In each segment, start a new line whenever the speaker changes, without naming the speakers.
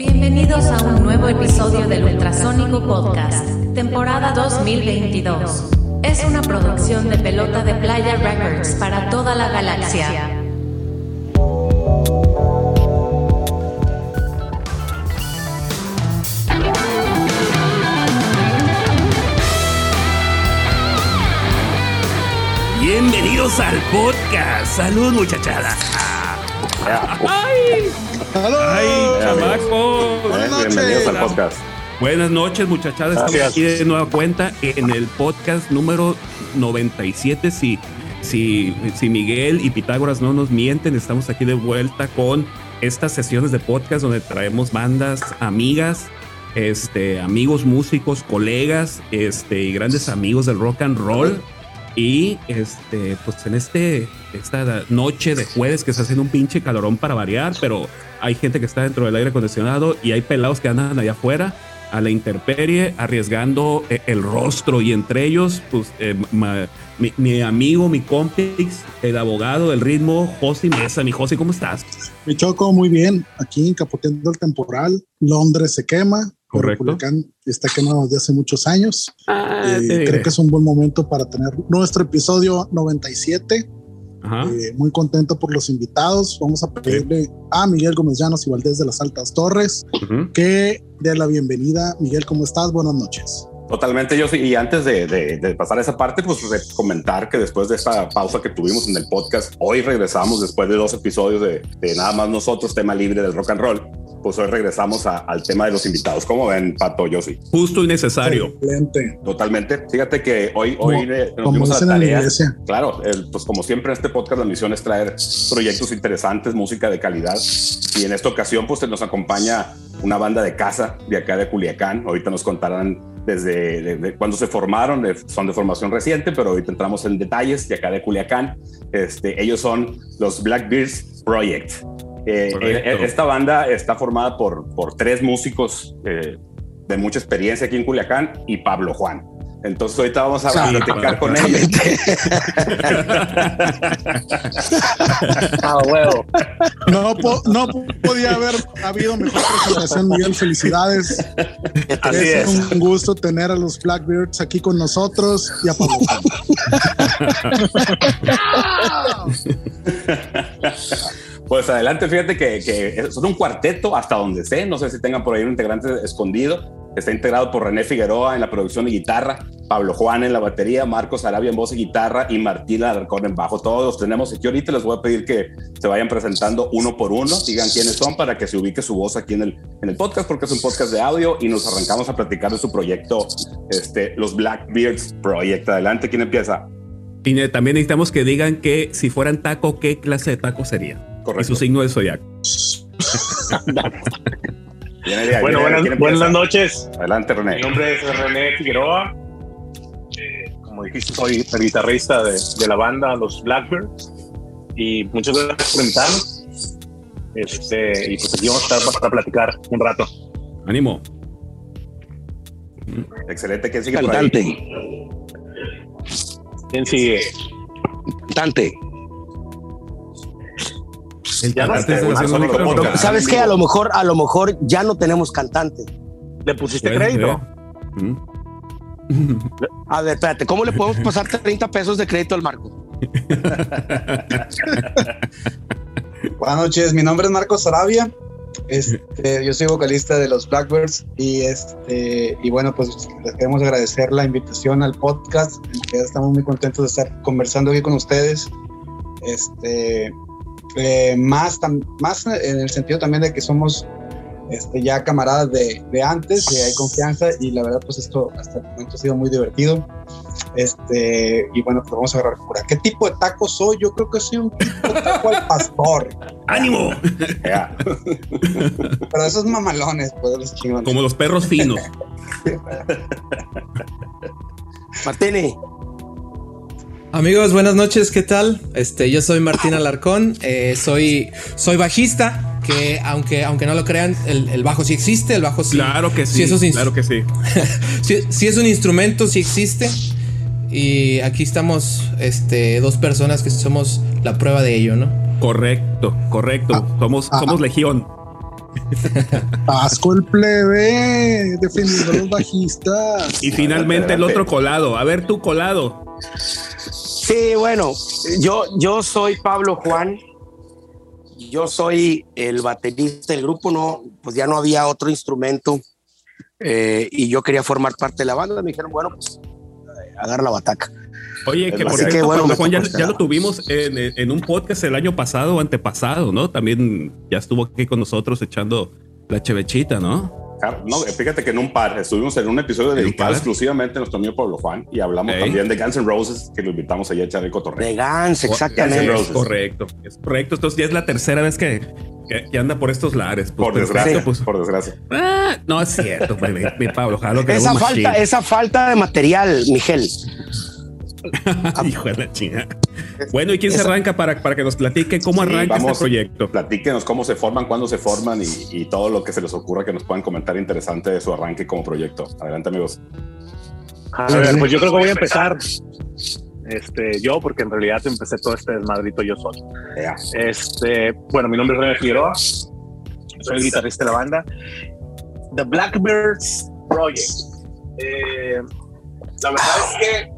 Bienvenidos a un nuevo episodio del Ultrasónico Podcast, temporada 2022. Es una producción de Pelota de Playa Records para toda la galaxia.
Bienvenidos al podcast. Salud, muchachada. ¡Ay! ¡Ay, chamacos!
Buenas noches. Bienvenidos al podcast.
Buenas noches, muchachadas. Estamos
Gracias.
aquí de nueva cuenta en el podcast número 97. Si, si, si Miguel y Pitágoras no nos mienten, estamos aquí de vuelta con estas sesiones de podcast donde traemos bandas, amigas, este, amigos músicos, colegas, este, y grandes amigos del rock and roll. Y este, pues en este, esta noche de jueves que está haciendo un pinche calorón para variar, pero hay gente que está dentro del aire acondicionado y hay pelados que andan allá afuera a la intemperie arriesgando eh, el rostro y entre ellos, pues eh, ma- mi, mi amigo, mi compix, el abogado del ritmo, Josi Mesa. Mi Josi, ¿cómo estás?
Me choco muy bien aquí encapoteando el temporal. Londres se quema.
Correcto.
Está quemado desde hace muchos años.
Ah,
Eh, creo que es un buen momento para tener nuestro episodio 97. Eh, muy contento por los invitados. Vamos a pedirle a Miguel Gómez Llanos y Valdés de las Altas Torres
Ujú.
que dé la bienvenida. Miguel, ¿cómo estás? Buenas noches.
Totalmente, yo sí. Y antes de, de- de pasar a esa parte, pues comentar que después de esta pausa que tuvimos en el podcast, hoy regresamos después de dos episodios de, de nada más nosotros, tema libre del rock and roll. Pues hoy regresamos a- al tema de los invitados. ¿Cómo ven, Pato? Yo sí.
Justo y necesario.
Excelente.
Totalmente. Fíjate que hoy, hoy
Como-
eh, nos dimos a la
la
tarea.
iglesia.
Claro, el- pues como siempre en este podcast la misión es traer proyectos interesantes, música de calidad. Y en esta ocasión pues nos acompaña una banda de casa de acá de Culiacán. Ahorita nos contarán desde de- de cuándo se formaron, de- son de formación reciente, pero ahorita entramos en detalles de acá de Culiacán. Este, ellos son los Blackbeards Project. Eh, eh, esta banda está formada por, por tres músicos eh, de mucha experiencia aquí en Culiacán y Pablo Juan. Entonces ahorita vamos a
Sí,
platicar con ellos.
Ah, huevo.
No, po- no podía haber habido mejor presentación, Miguel. Felicidades.
Así
es,
es.
un gusto tener a los Blackbeards aquí con nosotros y a Pablo Juan.
Pues adelante, fíjate que, son un cuarteto hasta donde sé. No sé si tengan por ahí un integrante escondido. Está integrado por René Figueroa en la producción de guitarra, Pablo Juan en la batería, Marcos Arabia en voz y guitarra y Martín Alarcón en bajo. Todos los tenemos aquí ahorita. Les voy a pedir que se vayan presentando uno por uno, digan quiénes son para que se ubique su voz aquí en el, en el podcast, porque es un podcast de audio y nos arrancamos a platicar de su proyecto, este, los Blackbeards Project. Adelante, ¿quién empieza?
Y también necesitamos que digan que si fueran taco, ¿qué clase de taco sería? Y
Correcto.
su signo de zodiaco.
Bueno, buenas,
¿Quién
buenas noches.
Adelante, René.
Mi nombre es René Figueroa. Eh, como dijiste, soy el guitarrista de, de la banda Los Blackbirds. Y muchas gracias por invitarnos. Este, y pues aquí vamos a estar para platicar un rato.
Ánimo.
Excelente. ¿Quién sigue por ahí?
Cantante,
¿Quién sigue?
cantante.
El
Ya
cantante
sónico
micrófono.
podcast.
¿Sabes qué? A lo mejor, a lo mejor ya no tenemos cantante.
¿Le pusiste crédito?
Mm.
A ver, espérate, ¿cómo le podemos pasar 30 pesos de crédito al Marco?
Buenas noches, mi nombre es Marcos Arabia. Este, yo soy vocalista de los Blackbirds y este y bueno, pues les queremos agradecer la invitación al podcast. En estamos muy contentos de estar conversando aquí con ustedes. Este eh, más, tam- más en el sentido también de que somos este, ya camaradas de, de antes, y hay confianza y la verdad pues esto hasta el momento ha sido muy divertido. Este, y bueno, pues vamos a agarrar cura. ¿Qué tipo de taco soy? Yo creo que soy un tipo de taco al pastor.
¡Ánimo!
Pero esos mamalones, pues los chingones.
Como los perros finos.
Martini,
Amigos, buenas noches, ¿qué tal? Este, yo soy Martín Alarcón, eh, soy, soy bajista, que aunque, aunque no lo crean, el, el bajo sí existe, el bajo sí.
Claro que sí.
es ins-
claro que sí.
sí, sí es un instrumento, sí existe. Y aquí estamos, este, dos personas que somos la prueba de ello, ¿no?
Correcto, correcto.
Ah,
somos,
ah,
somos
ah.
legión.
Asco el plebe, defendiendo a los bajistas.
Y finalmente el otro colado. A ver, tú colado.
Sí, bueno, yo, yo soy Pablo Juan. Yo soy el baterista del grupo, no, pues ya no había otro instrumento eh, y yo quería formar parte de la banda. Me dijeron, bueno, pues agarra la bataca.
Oye, que por cierto,
que, bueno,
Pablo Juan, ya, ya lo tuvimos en, en un podcast el año pasado o antepasado, ¿no? También ya estuvo aquí con nosotros echando la chevechita, ¿no?
No, fíjate que en un par, estuvimos en un episodio
¿En un
dedicado exclusivamente a nuestro amigo Pablo Juan y hablamos también de Guns N' Roses, que lo invitamos allá a echar el cotorreo.
De Gans,
Guns
exactamente.
N'
Es
Roses.
correcto, es correcto. Entonces ya es la tercera vez que, que, que anda por estos lares. Pues,
Por desgracia,
pues.
por desgracia.
Ah, no es cierto, pues, mi, mi Pablo. Ojalá que
Esa falta, esa falta de material, Miguel.
Hijo de la chingada. Bueno, ¿y quién se
Esa-
arranca para, para que nos platique cómo
Sí,
arranca
vamos.
este proyecto?
Platíquenos cómo se forman, cuándo se forman y, y todo lo que se les ocurra que nos puedan comentar interesante de su arranque como proyecto. Adelante, amigos.
A ver, pues yo creo que voy a empezar este, yo, porque en realidad empecé todo este desmadrito yo solo. Este, bueno, mi nombre es René Figueroa, soy el guitarrista de la banda. The Blackbirds Project. Eh, la verdad es que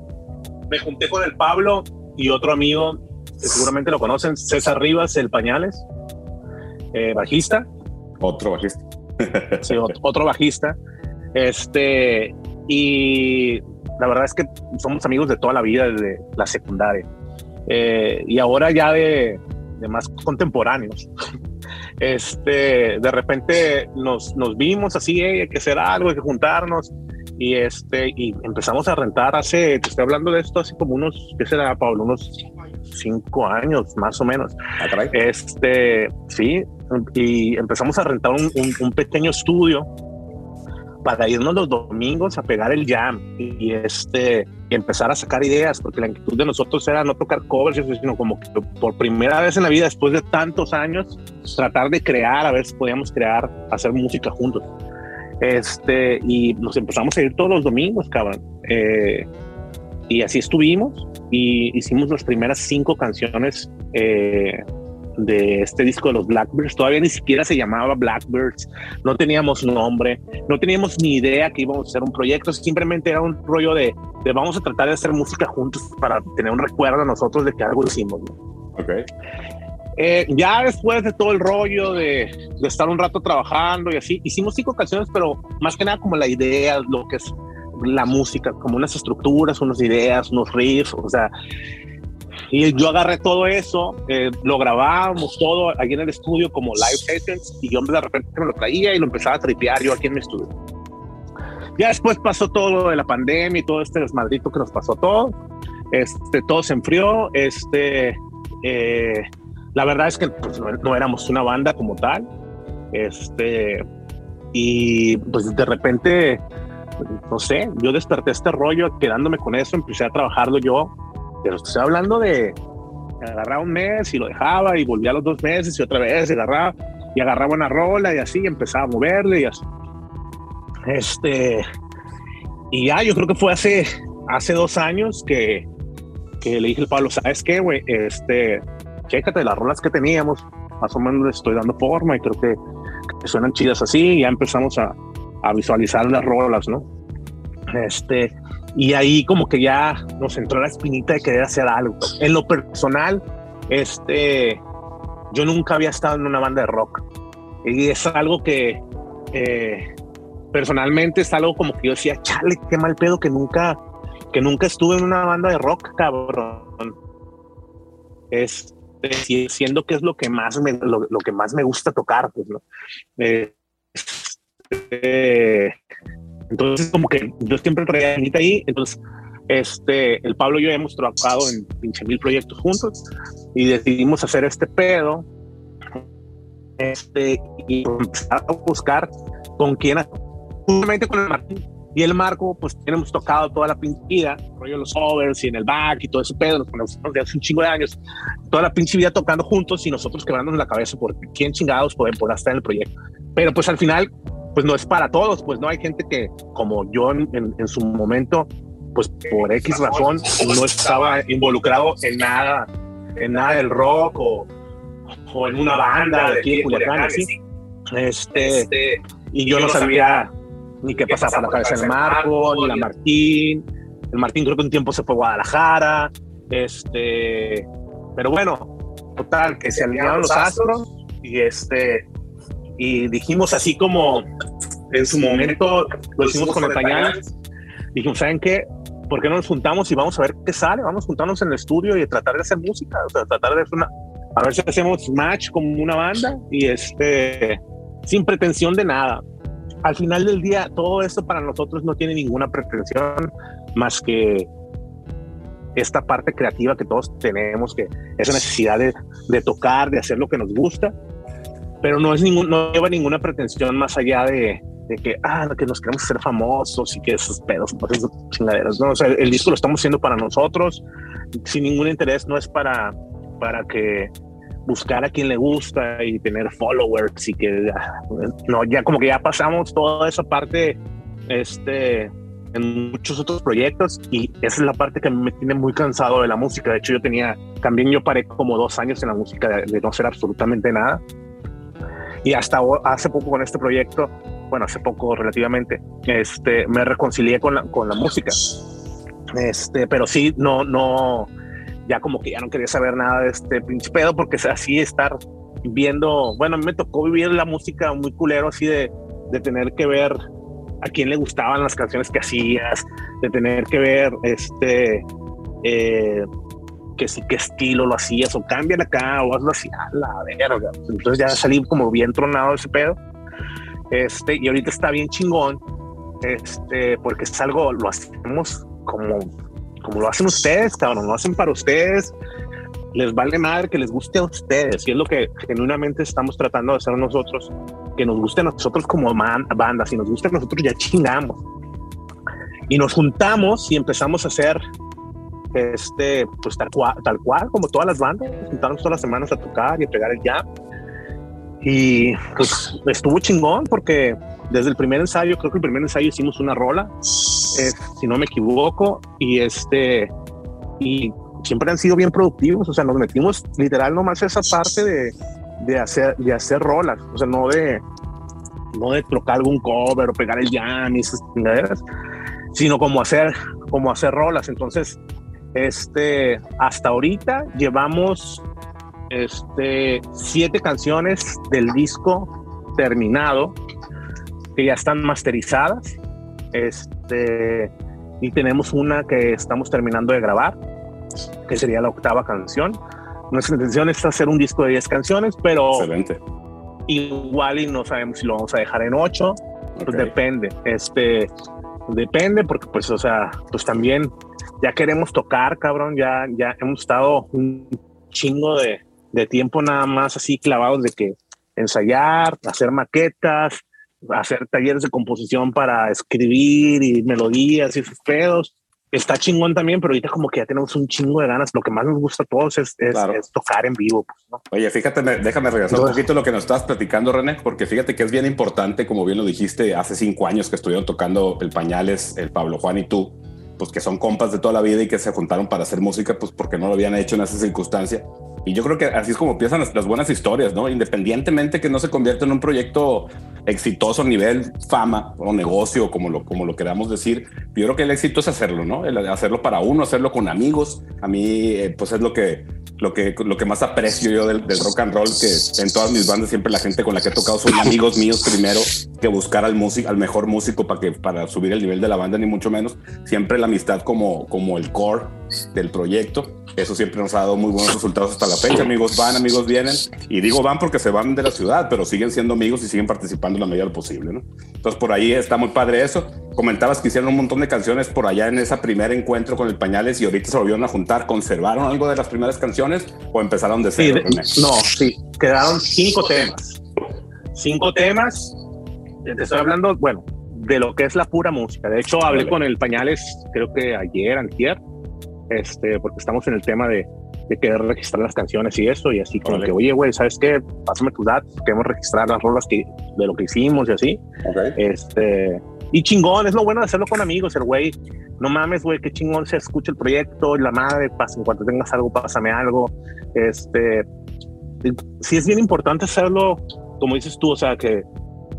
me junté con el Pablo y otro amigo que seguramente lo conocen, César Rivas, el Pañales, eh, bajista.
Otro bajista.
Sí, ot- otro bajista. Este, y la verdad es que somos amigos de toda la vida, desde la secundaria. Eh, y ahora ya de, de más contemporáneos. Este, de repente nos, nos vimos así, "Ey, hay que hacer algo, hay que juntarnos. Y este, y empezamos a rentar hace, te estoy hablando de esto hace como unos, ¿qué será, Pablo? Unos cinco años, más o menos.
Ah.
Este, sí, y empezamos a rentar un, un- un pequeño estudio para irnos los domingos a pegar el jam y, y, este y empezar a sacar ideas, porque la inquietud de nosotros era no tocar covers, sino como que por primera vez en la vida, después de tantos años, tratar de crear, a ver si podíamos crear, hacer música juntos. Este, y nos empezamos a ir todos los domingos, cabrón. Eh, y así estuvimos y hicimos las primeras cinco canciones eh, de este disco de los Blackbirds. Todavía ni siquiera se llamaba Blackbirds, no teníamos nombre, no teníamos ni idea que íbamos a hacer un proyecto, simplemente era un rollo de, de vamos a tratar de hacer música juntos para tener un recuerdo a nosotros de que algo hicimos. ¿no?
Ok.
Eh, ya después de todo el rollo de, de estar un rato trabajando y así, hicimos cinco canciones, pero más que nada como la idea, lo que es la música, como unas estructuras, unas ideas, unos riffs, o sea, y yo agarré todo eso, eh, lo grabábamos todo aquí en el estudio como live sessions y yo de repente me lo traía y lo empezaba a tripear yo aquí en mi estudio. Ya después pasó todo lo de la pandemia y todo este desmadrito que nos pasó todo. Este, todo se enfrió. Este, eh, la verdad es que pues, no, no éramos una banda como tal. Este, y pues de repente, no sé, yo desperté este rollo quedándome con eso, empecé a trabajarlo yo, pero estoy hablando de agarraba un mes y lo dejaba y volvía a los dos meses y otra vez y agarraba y agarraba una rola y así y empezaba a moverle y así. Este, y ya yo creo que fue hace, hace dos años que, que le dije al Pablo, ¿sabes qué, güey? Este, chécate las rolas que teníamos, más o menos le estoy dando forma y creo que, suenan chidas así y ya empezamos a, visualizar las rolas, ¿no? Este, y ahí como que ya nos entró la espinita de querer hacer algo. En lo personal, este, yo nunca había estado en una banda de rock y es algo que eh, personalmente es algo como que yo decía, chale, qué mal pedo que nunca, que nunca estuve en una banda de rock, cabrón. Es siendo que es lo que más me, lo, lo que más me gusta tocar, pues, ¿no? Eh, eh, entonces, como que yo siempre traía a ahí. Entonces, este, el Pablo y yo hemos trabajado en pinche mil proyectos juntos y decidimos hacer este pedo. Este, y empezar a buscar con quién, justamente con el Martín y el Marco, pues hemos tocado toda la pinche vida, rollo los overs y en el back y todo ese pedo, nos conocemos de hace un chingo de años, toda la pinche vida tocando juntos y nosotros quebrándonos la cabeza por quién chingados pueden poder estar en el proyecto. Pero pues al final, pues no es para todos, pues no hay gente que, como yo en, en, en su momento, pues por X razón no estaba involucrado en nada, en nada del rock o, o en una banda de aquí en Culiacán, así. Este, y yo no sabía ni qué pasaba por la cabeza del Marco, ni la Martín. El Martín creo que un tiempo se fue a Guadalajara. Este, pero bueno, total, que se alinearon los astros y este, y dijimos así como en su momento lo hicimos con el pañal. Dijimos, ¿saben qué? ¿Por qué no nos juntamos y vamos a ver qué sale? Vamos a juntarnos en el estudio y tratar de hacer música, o sea, tratar de hacer una, a ver si hacemos match como una banda y este, sin pretensión de nada. Al final del día, todo esto para nosotros no tiene ninguna pretensión más que esta parte creativa que todos tenemos, que esa necesidad de, de tocar, de hacer lo que nos gusta, pero no es ningún, no lleva ninguna pretensión más allá de, de que, ah, que nos queremos ser famosos y que esos pedos, esas chingaderas, ¿no? O sea, el, disco lo estamos haciendo para nosotros, sin ningún interés, no es para, para que buscar a quien le gusta y tener followers y que no ya como que ya pasamos toda esa parte este en muchos otros proyectos y esa es la parte que me tiene muy cansado de la música. De hecho yo tenía también yo paré como dos años en la música de, de no hacer absolutamente nada. Y hasta hace poco con este proyecto bueno hace poco relativamente este me reconcilié con la, con la música. Este pero sí no no ya como que ya no quería saber nada de este pinche pedo porque así estar viendo, bueno, a mí me tocó vivir la música muy culero así de, de tener que ver a quién le gustaban las canciones que hacías, de tener que ver este eh, que sí qué estilo lo hacías o cambian acá o hazlo así a la verga. Entonces ya salí como bien tronado de ese pedo. Este, y ahorita está bien chingón, este, porque es algo, lo hacemos como como lo hacen ustedes, cabrón, lo hacen para ustedes, les vale madre que les guste a ustedes, y es lo que genuinamente estamos tratando de hacer nosotros, que nos guste a nosotros como banda, si nos gusta a nosotros ya chingamos. Y nos juntamos y empezamos a hacer este, pues tal cual, tal cual como todas las bandas, juntarnos todas las semanas a tocar y a pegar el jam. Y pues estuvo chingón porque desde el primer ensayo, creo que el primer ensayo hicimos una rola, si no me equivoco, y este, y siempre han sido bien productivos, o sea, nos metimos literal nomás esa parte de, de hacer, de hacer rolas, o sea, no de, no de tocar algún cover o pegar el jam y esas chingaderas, sino como hacer, como hacer rolas. Entonces, este, hasta ahorita llevamos este, siete canciones del disco terminado que ya están masterizadas. Este, y tenemos una que estamos terminando de grabar, que sería la octava canción. Nuestra intención es hacer un disco de 10 canciones, pero
Excelente.
igual y no sabemos si lo vamos a dejar en 8. Pues depende. Este, depende porque pues, o sea, pues también ya queremos tocar, cabrón, ya, ya hemos estado un chingo de, de tiempo nada más así clavados de que ensayar, hacer maquetas, hacer talleres de composición para escribir y melodías y esos pedos. Está chingón también, pero ahorita como que ya tenemos un chingo de ganas. Lo que más nos gusta a todos es, es,
Claro.
es tocar en vivo. Pues, ¿no?
Oye, fíjate, me- déjame regresar un poquito a lo que nos estabas platicando, René, porque fíjate que es bien importante, como bien lo dijiste, hace cinco años que estuvieron tocando el Pañales, el Pablo Juan y tú, pues que son compas de toda la vida y que se juntaron para hacer música, pues porque no lo habían hecho en esa circunstancia. Y yo creo que así es como empiezan las, las buenas historias, ¿no? Independientemente que no se convierta en un proyecto exitoso a nivel fama o negocio, como lo, como lo queramos decir, yo creo que el éxito es hacerlo, ¿no? El hacerlo para uno, hacerlo con amigos. A mí, eh, pues es lo que, lo que, lo que más aprecio yo del, del rock and roll, que en todas mis bandas siempre la gente con la que he tocado son amigos míos primero que buscar al músico, al mejor músico para que para subir el nivel de la banda ni mucho menos. Siempre la amistad como, como el core del proyecto. Eso siempre nos ha dado muy buenos resultados hasta la fecha. Amigos van, amigos vienen. Y digo van porque se van de la ciudad, pero siguen siendo amigos y siguen participando en la medida de lo posible, ¿no? Entonces por ahí está muy padre eso. Comentabas que hicieron un montón de canciones por allá en ese primer encuentro con el Pañales y ahorita se volvieron a juntar. ¿Conservaron algo de las primeras canciones o empezaron de
Sí,
cero?
de-
René?
no, sí, quedaron cinco temas. Cinco temas. Te estoy hablando, bueno, de lo que es la pura música. De hecho, hablé
Vale.
con el Pañales, creo que ayer, antier, este, porque estamos en el tema de, de querer registrar las canciones y eso, y así como que, oye, güey, ¿sabes qué? Pásame tus datos, queremos registrar las rolas que, de lo que hicimos y así. Este, y chingón, es lo bueno de hacerlo con amigos, el güey, no mames, güey, qué chingón se escucha el proyecto, la madre, pasa, en cuanto tengas algo, pásame algo. Este, sí es bien importante hacerlo como dices tú, o sea, que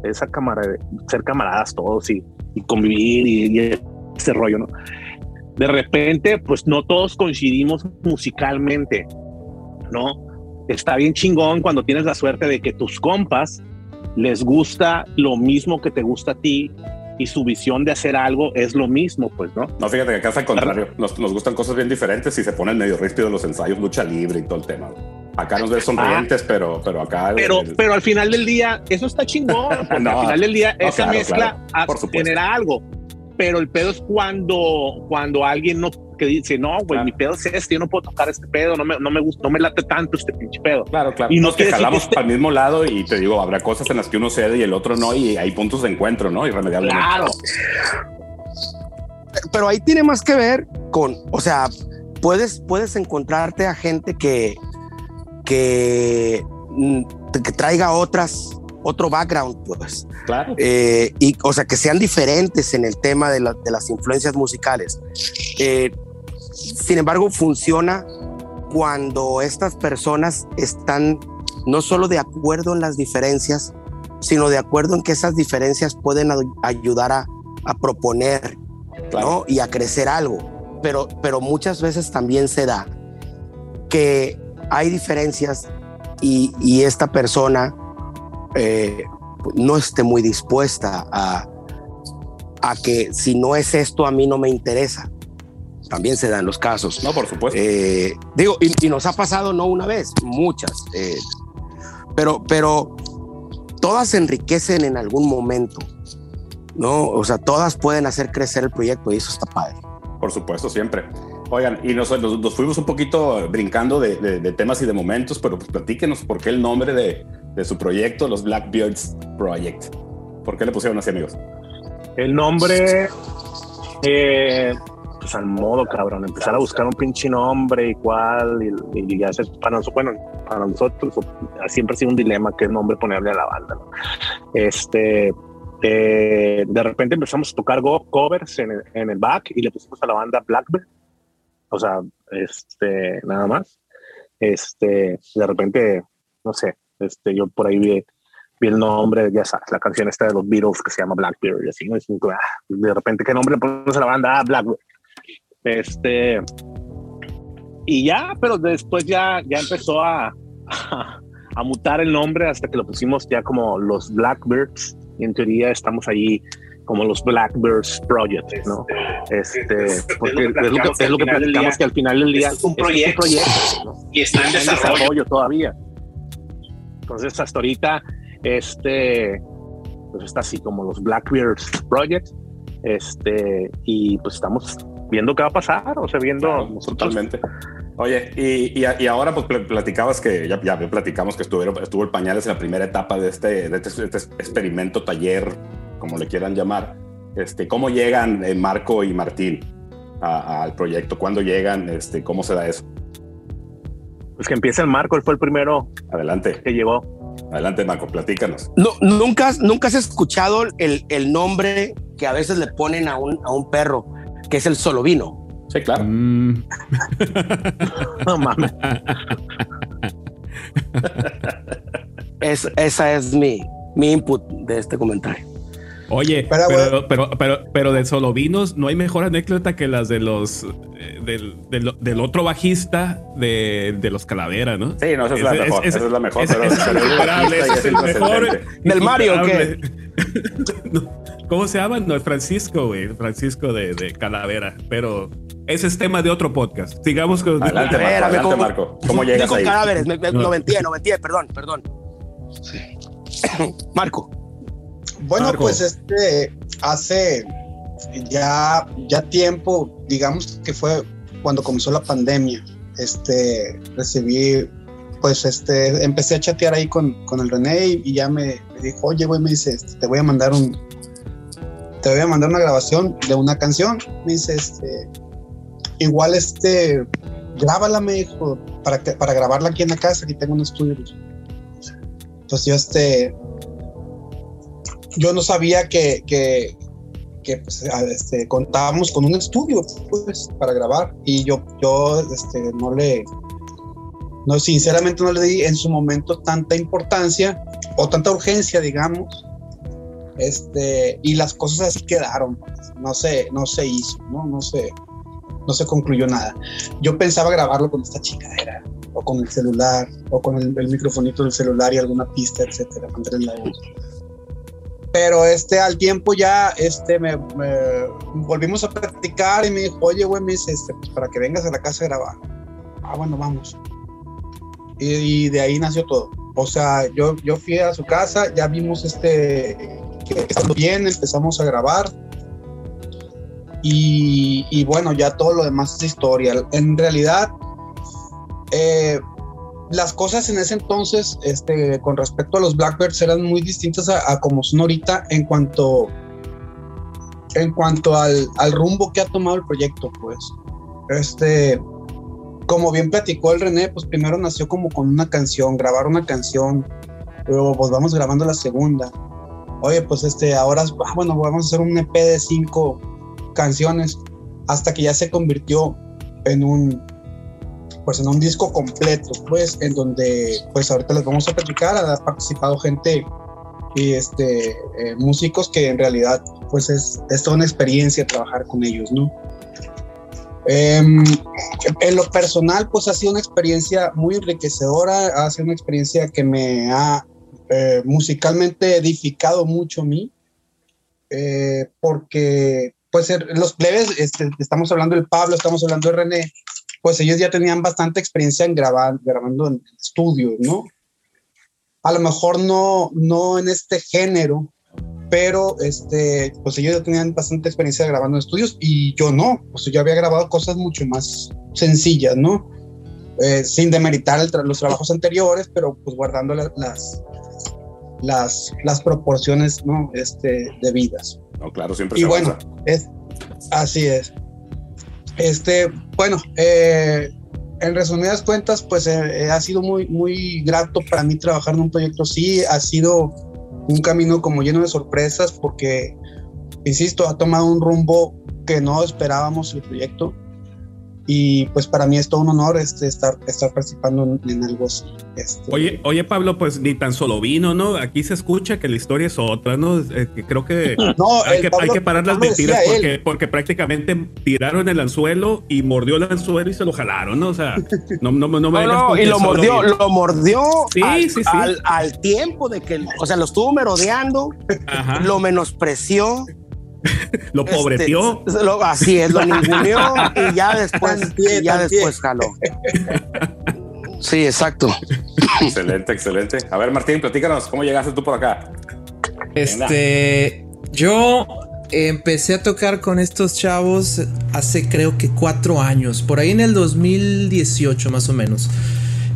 esa cámara, ser camaradas todos y, y convivir y, y ese rollo, ¿no? De repente, pues no todos coincidimos musicalmente, ¿no? Está bien chingón cuando tienes la suerte de que tus compas les gusta lo mismo que te gusta a ti y su visión de hacer algo es lo mismo, pues, ¿no?
No, fíjate que acá es al contrario. Nos, nos gustan cosas bien diferentes y se ponen medio ríspidos los ensayos, lucha libre y todo el tema. Acá nos ves sonrientes, pero, pero acá.
Pero,
el-
pero al final del día, eso está chingón.
No,
al final del día,
no,
esa
claro,
mezcla
claro, por
genera algo. Pero el pedo es cuando, cuando alguien no que dice, no, güey,
Claro.
mi pedo es este, yo no puedo tocar este pedo, no me, no me gusta, no me late tanto este pinche pedo.
Claro, claro.
Y no
Nos que
quiere decir
jalamos
este-
para el mismo lado y te digo, habrá cosas en las que uno cede y el otro no, y hay puntos de encuentro, ¿no? Irremediablemente.
Claro.
pero ahí tiene más que ver con, o sea, puedes, puedes encontrarte a gente que, que, mm, que traiga otras, otro background, pues.
Claro.
Eh, y, o sea, que sean diferentes en el tema de, la- de las influencias musicales. Eh, sin embargo, funciona cuando estas personas están no solo de acuerdo en las diferencias, sino de acuerdo en que esas diferencias pueden a- ayudar a, a proponer
Claro.
¿no? y a crecer algo. Pero, pero muchas veces también se da que hay diferencias y, y esta persona eh, no esté muy dispuesta a, a que si no es esto a mí no me interesa. También se dan los casos.
No, por supuesto.
Eh, digo, y, y nos ha pasado no una vez, muchas. eh, pero, pero todas enriquecen en algún momento, ¿no? O sea, todas pueden hacer crecer el proyecto y eso está padre.
Por supuesto, siempre. Oigan, y nos, nos- nos fuimos un poquito brincando de, de- de temas y de momentos, pero pues platíquenos por qué el nombre de, de su proyecto, los Blackbeards Project. ¿Por qué le pusieron así, amigos?
El nombre, eh, pues al modo, cabrón, empezar a buscar un pinche nombre y cuál, y, ya se- para nosotros, bueno, para nosotros siempre ha sido un dilema qué nombre ponerle a la banda. Este, eh, de repente empezamos a tocar go- covers en el, en el back y le pusimos a la banda Blackbird, o sea, este, nada más. Este, de repente, no sé, este, yo por ahí vi, vi el nombre, ya sabes, la canción esta de los Beatles que se llama Blackbeard y así, ¿no? Y ah, de repente, ¿qué nombre le ponemos a la banda? Ah, Blackbeard. Este, y ya, pero después ya, ya empezó a, a, a mutar el nombre hasta que lo pusimos ya como los Blackbirds. Y en teoría estamos ahí como los Blackbirds Project, ¿no? Este, porque es lo que, es lo que platicamos que al final del día
es un proyecto.
¿no?
Y está en desarrollo.
todavía. Entonces, hasta ahorita, este, pues está así como los Blackbeards Project, este, y pues estamos viendo qué va a pasar, o sea, viendo
Claro,
nosotros.
Totalmente. Oye, y, y, y ahora pues pl- platicabas que ya, ya platicamos que estuvieron, estuvo el Pañales en la primera etapa de este, de este, de este experimento, taller, como le quieran llamar. Este, ¿Cómo llegan eh, Marco y Martín al proyecto? ¿Cuándo llegan? Este, ¿Cómo se da eso?
Pues que empieza el Marco, él fue el primero
Adelante,
que llegó.
adelante Marco, platícanos.
No, nunca, nunca has escuchado el, el nombre que a veces le ponen a un, a un perro, que es el solovino.
Sí, claro.
Mm,
No mames.
Es, esa es mi, mi input de este comentario.
Oye,
Pero,
pero, pero, pero, pero, de Solovinos no hay mejor anécdota que las de los eh, del, del, del otro bajista de, de los Calavera, ¿no?
Sí, no, esa es la
Ese-
mejor.
ese-
esa es la mejor.
es el es mejor.
¿Del Mario qué?
¿Cómo se llama? No, Francisco, güey. Francisco de, de Calavera. Pero ese es tema de otro podcast. Sigamos con.
Adelante, Marco. Adelante,
¿cómo-
Marco. ¿Cómo llegas ahí?
cadáveres, me, me-
No.
no mentí, no mentí, perdón, perdón. Marco.
Bueno,
Marco.
pues este hace ya, ya tiempo, digamos que fue cuando comenzó la pandemia. Este recibí, pues este, empecé a chatear ahí con, con el René y, y ya me, me dijo, oye, güey, me dice, este, te voy a mandar un, te voy a mandar una grabación de una canción. Me dice, este, igual este, grábala, me dijo, para, que, para grabarla aquí en la casa, aquí tengo un estudio. Entonces yo este, yo no sabía que, que, pues, este, contábamos con un estudio pues, para grabar y yo, yo este, no le, no, sinceramente no le di en su momento tanta importancia o tanta urgencia, digamos, este, y las cosas así quedaron, no se, no se hizo, ¿no? No se, no se concluyó nada. Yo pensaba grabarlo con esta chingadera, o con el celular, o con el, el microfonito del celular y alguna pista, etcétera, la voz. Pero este, al tiempo ya, este, me, volvimos a practicar y me dijo, oye, güey, me dice, este, pues para que vengas a la casa a grabar. Ah, bueno, vamos. Y, de ahí nació todo. O sea, yo, yo fui a su casa, ya vimos este, que estando bien, empezamos a grabar. Y, y, bueno, ya todo lo demás es historia. En realidad, eh, las cosas en ese entonces, este, con respecto a los Blackbirds, eran muy distintas a, como son ahorita en cuanto, en cuanto al, al, rumbo que ha tomado el proyecto, pues. Este, como bien platicó el René, pues primero nació como con una canción, grabar una canción, luego pues vamos grabando la segunda. Oye, pues este, ahora, ah, bueno, vamos a hacer un EP de cinco canciones, hasta que ya se convirtió en un, pues en un disco completo, pues, en donde, pues ahorita les vamos a platicar, ha participado gente y este, eh, músicos que en realidad, pues es, es toda una experiencia trabajar con ellos, ¿no? Em, en lo personal, pues ha sido una experiencia muy enriquecedora, ha sido una experiencia que me ha eh, musicalmente edificado mucho a mí, eh, porque pues los plebes, este, estamos hablando del Pablo, estamos hablando de René, pues ellos ya tenían bastante experiencia en grabar, grabando en estudios, ¿no? A lo mejor no, no en este género, pero este, pues ellos ya tenían bastante experiencia grabando en estudios y yo no, pues yo había grabado cosas mucho más sencillas, ¿no? Eh, sin demeritar los trabajos anteriores, pero pues guardando las, las, las proporciones, ¿no? Este, debidas.
No, claro, siempre.
Y bueno, es, así es. Este, bueno, eh, en resumidas cuentas, pues eh, ha sido muy, muy grato para mí trabajar en un proyecto así. Ha sido un camino como lleno de sorpresas porque, insisto, ha tomado un rumbo que no esperábamos el proyecto y pues para mí es todo un honor este, estar, estar participando en, algo así. Este.
Oye, oye Pablo, pues ni tan solo vino, ¿no? Aquí se escucha que la historia es otra, ¿no? Eh, creo que, no, hay, que hay que parar las mentiras porque, porque, prácticamente tiraron el anzuelo y mordió el anzuelo y se lo jalaron, ¿no? O sea, no, no, no me
no, y lo mordió, lo mordió sí, al, sí, sí. Al, al, tiempo de que, o sea, lo estuvo merodeando, lo menospreció
lo este, pobreteó.
así es, lo ninguneó y ya después, ya después jaló. Sí, exacto.
Excelente, excelente. A ver, Martín, platícanos, ¿cómo llegaste tú por acá?
Este, yo empecé a tocar con estos chavos hace creo que cuatro años, por ahí en el 2018 más o menos.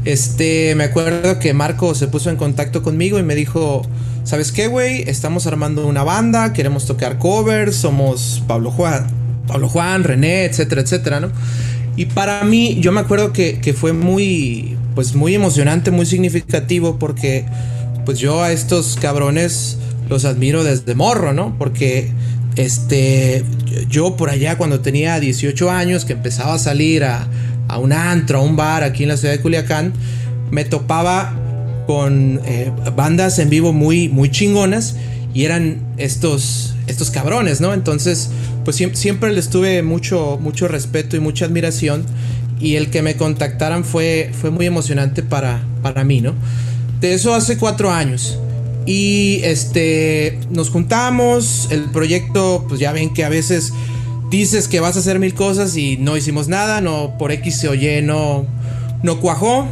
Este, me acuerdo que Marco se puso en contacto conmigo y me dijo, ¿sabes qué, güey? Estamos armando una banda, queremos tocar covers, somos Pablo Juan, Pablo Juan, René, etcétera, etcétera, ¿no? Y para mí, yo me acuerdo que, que fue muy, pues muy emocionante, muy significativo, porque pues yo a estos cabrones los admiro desde morro, ¿no? Porque este, yo por allá cuando tenía 18 años, que empezaba a salir a, a un antro, a un bar aquí en la ciudad de Culiacán, me topaba con eh, bandas en vivo muy, muy chingonas y eran estos, estos cabrones, ¿no? Entonces, pues siempre, les tuve mucho, mucho respeto y mucha admiración y el que me contactaran fue, fue muy emocionante para, para mí, ¿no? De eso hace cuatro años. Y este, nos juntamos, el proyecto, pues ya ven que a veces dices que vas a hacer mil cosas y no hicimos nada, no por X o Y no, no cuajó,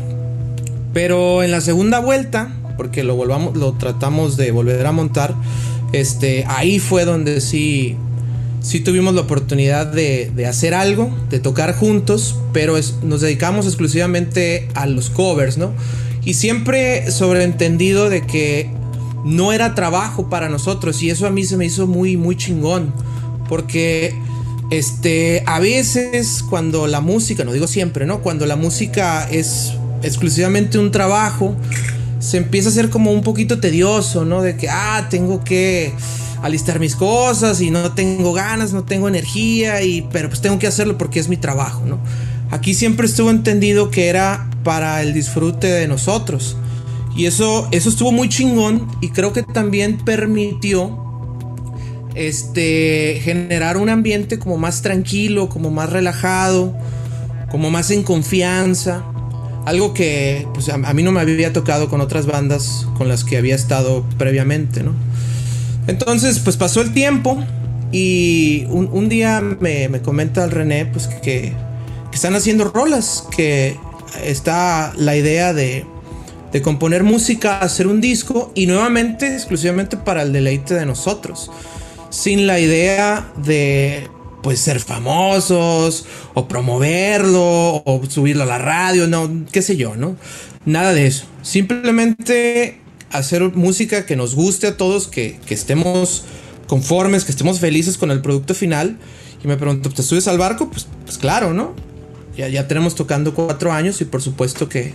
pero en la segunda vuelta, porque lo volvamos, lo tratamos de volver a montar, este, ahí fue donde sí, sí tuvimos la oportunidad de, hacer algo, de tocar juntos, pero nos dedicamos exclusivamente a los covers, ¿no? Y siempre sobreentendido de que no era trabajo para nosotros y eso a mí se me hizo muy, muy chingón, porque este, a veces cuando la música, no digo siempre, ¿no? Cuando la música es exclusivamente un trabajo, se empieza a hacer como un poquito tedioso, ¿no? De que, ah, tengo que alistar mis cosas y no tengo ganas, no tengo energía, y, pero pues tengo que hacerlo porque es mi trabajo, ¿no? Aquí siempre estuvo entendido que era para el disfrute de nosotros. Y eso, eso estuvo muy chingón y creo que también permitió este, generar un ambiente como más tranquilo, como más relajado, como más en confianza. Algo que pues, a, mí no me había tocado con otras bandas con las que había estado previamente, ¿no? Entonces, pues pasó el tiempo y un, día me, comenta el René pues, que, que, están haciendo rolas, que está la idea de, de componer música, hacer un disco y nuevamente exclusivamente para el deleite de nosotros sin la idea de pues ser famosos o promoverlo o subirlo a la radio, no, qué sé yo, ¿no? Nada de eso. Simplemente hacer música que nos guste a todos, que, estemos conformes, que estemos felices con el producto final. Y me pregunto, ¿te subes al barco? Pues, pues claro, ¿no? Ya, ya tenemos tocando cuatro años y por supuesto que,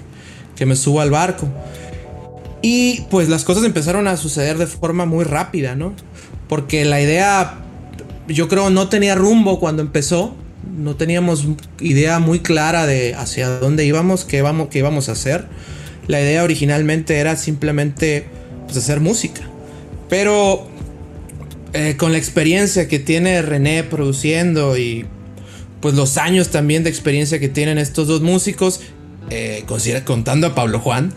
que me subo al barco. Y pues las cosas empezaron a suceder de forma muy rápida, ¿no? Porque la idea, yo creo, no tenía rumbo cuando empezó. No teníamos idea muy clara de hacia dónde íbamos, qué, vamos, qué íbamos a hacer. La idea originalmente era simplemente pues, hacer música. Pero eh, con la experiencia que tiene René produciendo y pues los años también de experiencia que tienen estos dos músicos, eh, contando a Pablo Juan,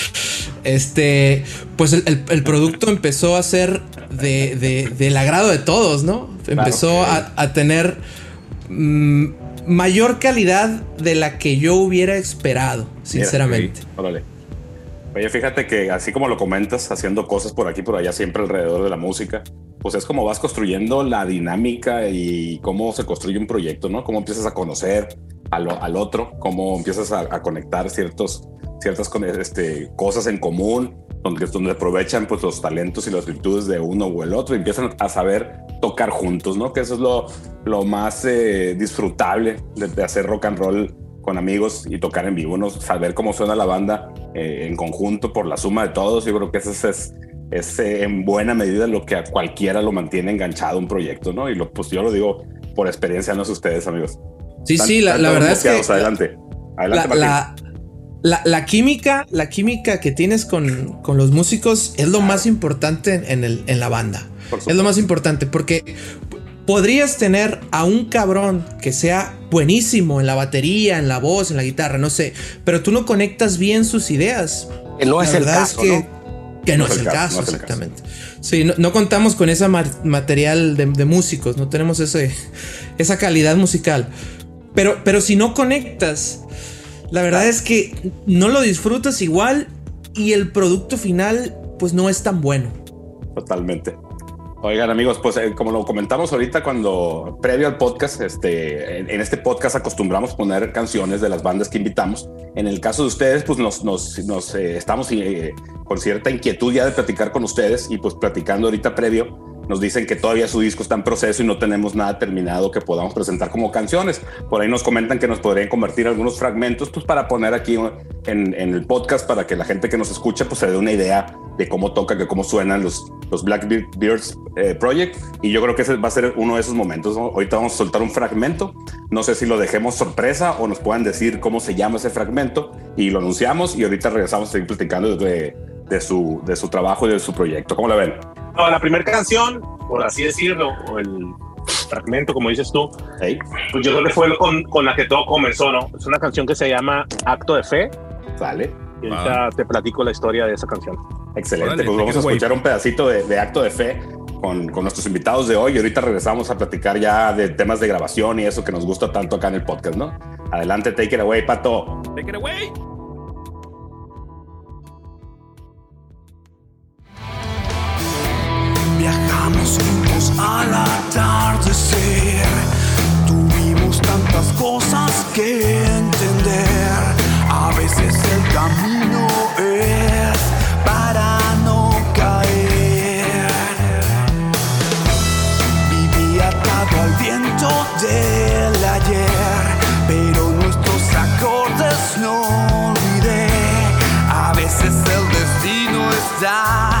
este, pues el, producto empezó a ser de, del agrado de todos, ¿no? Empezó a, tener mm, mayor calidad de la que yo hubiera esperado, sinceramente.
Oye, fíjate que así como lo comentas, haciendo cosas por aquí por allá, siempre alrededor de la música, pues es como vas construyendo la dinámica y cómo se construye un proyecto, ¿no? Cómo empiezas a conocer al, al otro, cómo empiezas a, a conectar ciertos ciertas este, cosas en común, donde, donde aprovechan pues, los talentos y las virtudes de uno o el otro y empiezan a saber tocar juntos, ¿no? Que eso es lo, lo más eh, disfrutable de, hacer rock and roll con amigos y tocar en vivo, ¿no? Saber cómo suena la banda eh, en conjunto por la suma de todos. Yo creo que eso es, es, eh, en buena medida lo que a cualquiera lo mantiene enganchado un proyecto, ¿no? Y lo, pues yo lo digo por experiencia, no sé ustedes, amigos.
Sí, sí, la, verdad es que...
Adelante. Adelante,
la, la, química, la química que tienes con, los músicos es lo más importante en, el, en la banda. Es lo más importante porque podrías tener a un cabrón que sea buenísimo en la batería, en la voz, en la guitarra, no sé, pero tú no conectas bien sus ideas.
Que no es el caso,
que, ¿no? que no, es, el caso, exactamente. Sí, no, contamos con ese material de, músicos, no tenemos ese, esa calidad musical. Pero, pero si no conectas, la verdad es que no lo disfrutas igual y el producto final pues no es tan bueno.
Totalmente. Oigan amigos, pues eh, como lo comentamos ahorita cuando previo al podcast, este, en, este podcast acostumbramos poner canciones de las bandas que invitamos. En el caso de ustedes, pues nos, nos, eh, estamos eh, con cierta inquietud ya de platicar con ustedes y pues platicando ahorita previo, nos dicen que todavía su disco está en proceso y no tenemos nada terminado que podamos presentar como canciones. Por ahí nos comentan que nos podrían convertir algunos fragmentos pues para poner aquí en, el podcast para que la gente que nos escucha pues se dé una idea de cómo toca, de cómo suenan los, los Blackbeards eh, Project. Y yo creo que ese va a ser uno de esos momentos. Ahorita vamos a soltar un fragmento. No sé si lo dejemos sorpresa o nos puedan decir cómo se llama ese fragmento y lo anunciamos y ahorita regresamos a seguir platicando de, de, su, de su trabajo y de su proyecto. ¿Cómo la ven?
No, la primera canción, por así decirlo, o el fragmento, como dices tú, pues yo creo que fue con, con, la que todo comenzó, ¿no? Es una canción que se llama Acto de Fe.
Sale.
Y ahorita te platico la historia de esa canción.
Excelente, pues vamos a escuchar un pedacito de, de Acto de Fe con, con, nuestros invitados de hoy y ahorita regresamos a platicar ya de temas de grabación y eso que nos gusta tanto acá en el podcast, ¿no? Adelante, take it away, Pato.
Take it away.
Viajamos juntos al atardecer. Tuvimos tantas cosas que entender. A veces el camino es para no caer. Viví atado al viento del ayer, pero nuestros acordes no olvidé. A veces el destino está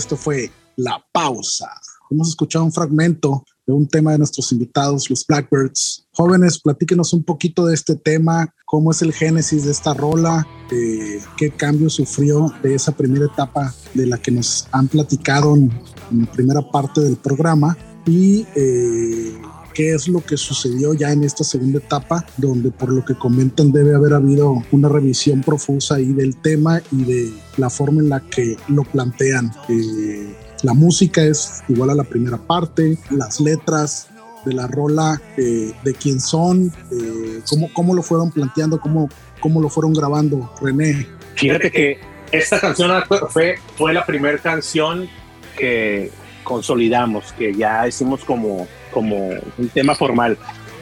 Esto fue La Pausa. Hemos escuchado un fragmento de un tema de nuestros invitados, los Blackbirds. Jóvenes, platíquenos un poquito de este tema, cómo es el génesis de esta rola, eh, qué cambio sufrió de esa primera etapa de la que nos han platicado en, la primera parte del programa y eh, qué es lo que sucedió ya en esta segunda etapa, donde por lo que comentan debe haber habido una revisión profusa ahí del tema y de la forma en la que lo plantean. Eh, la música es igual a la primera parte, las letras de la rola, eh, de quién son, eh, cómo, cómo lo fueron planteando, cómo, cómo lo fueron grabando, René.
Fíjate que esta canción fue, fue la primera canción que consolidamos, que ya hicimos como, como un tema formal.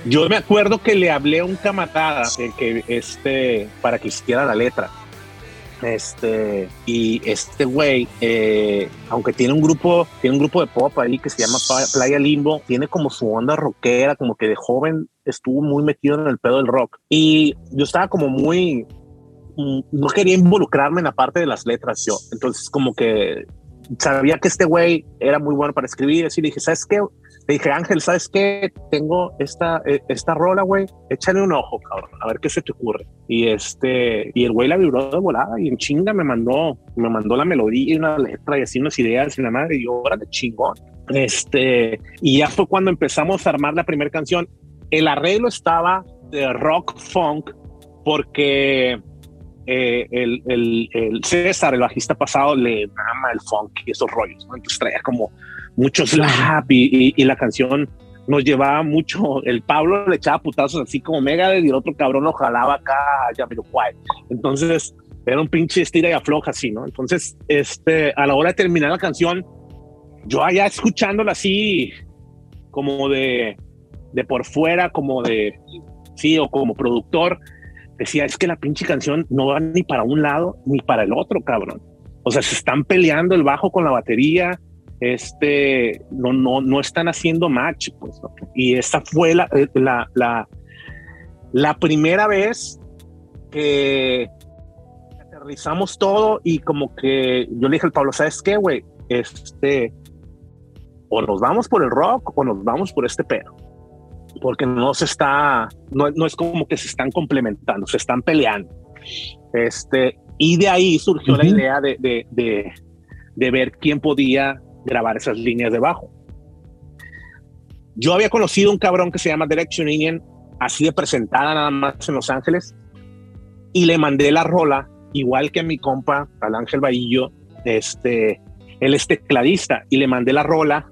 Yo me acuerdo que le hablé a un camarada que este, para que hiciera la letra. Este, y este güey, eh, aunque tiene un grupo, tiene un grupo de pop ahí que se llama Playa Limbo, tiene como su onda rockera, como que de joven estuvo muy metido en el pedo del rock. Y yo estaba como muy, mm, no quería involucrarme en la parte de las letras yo. Entonces como que sabía que este güey era muy bueno para escribir. Así dije, ¿sabes qué? Le dije, Ángel, ¿sabes qué? Tengo esta, eh, esta rola, güey. Échale un ojo, cabrón, a ver qué se te ocurre. Y este, y el güey la vibró de volada y en chinga me mandó, me mandó la melodía y una letra y así unas ideas y la madre. Y yo, órale, chingón. Este, y ya fue cuando empezamos a armar la primera canción. El arreglo estaba de rock funk porque eh, el, el, el, César, el bajista pasado, le ama el funk y esos rollos. ¿no? Entonces traía como mucho slap y, y, la canción nos llevaba mucho. El Pablo le echaba putazos así como mega y el otro cabrón lo jalaba acá, ya pero guay. Entonces era un pinche estira y afloja así, ¿no? Entonces, este, a la hora de terminar la canción, yo allá escuchándola así, como de, de por fuera, como de, sí, o como productor, decía, es que la pinche canción no va ni para un lado ni para el otro, cabrón. O sea, se están peleando el bajo con la batería, este, no, no, no están haciendo match, pues. Y esta fue la, eh, la, la, la primera vez que aterrizamos todo y como que yo le dije al Pablo, ¿sabes qué, güey? Este, o nos vamos por el rock o nos vamos por este pedo porque no se está, no, no, es como que se están complementando, se están peleando. Este, y de ahí surgió la idea de, de, de, de, ver quién podía grabar esas líneas de bajo. Yo había conocido un cabrón que se llama Direction Indian, así de presentada nada más en Los Ángeles, y le mandé la rola, igual que a mi compa, al Ángel Bahillo, este, él es tecladista, y le mandé la rola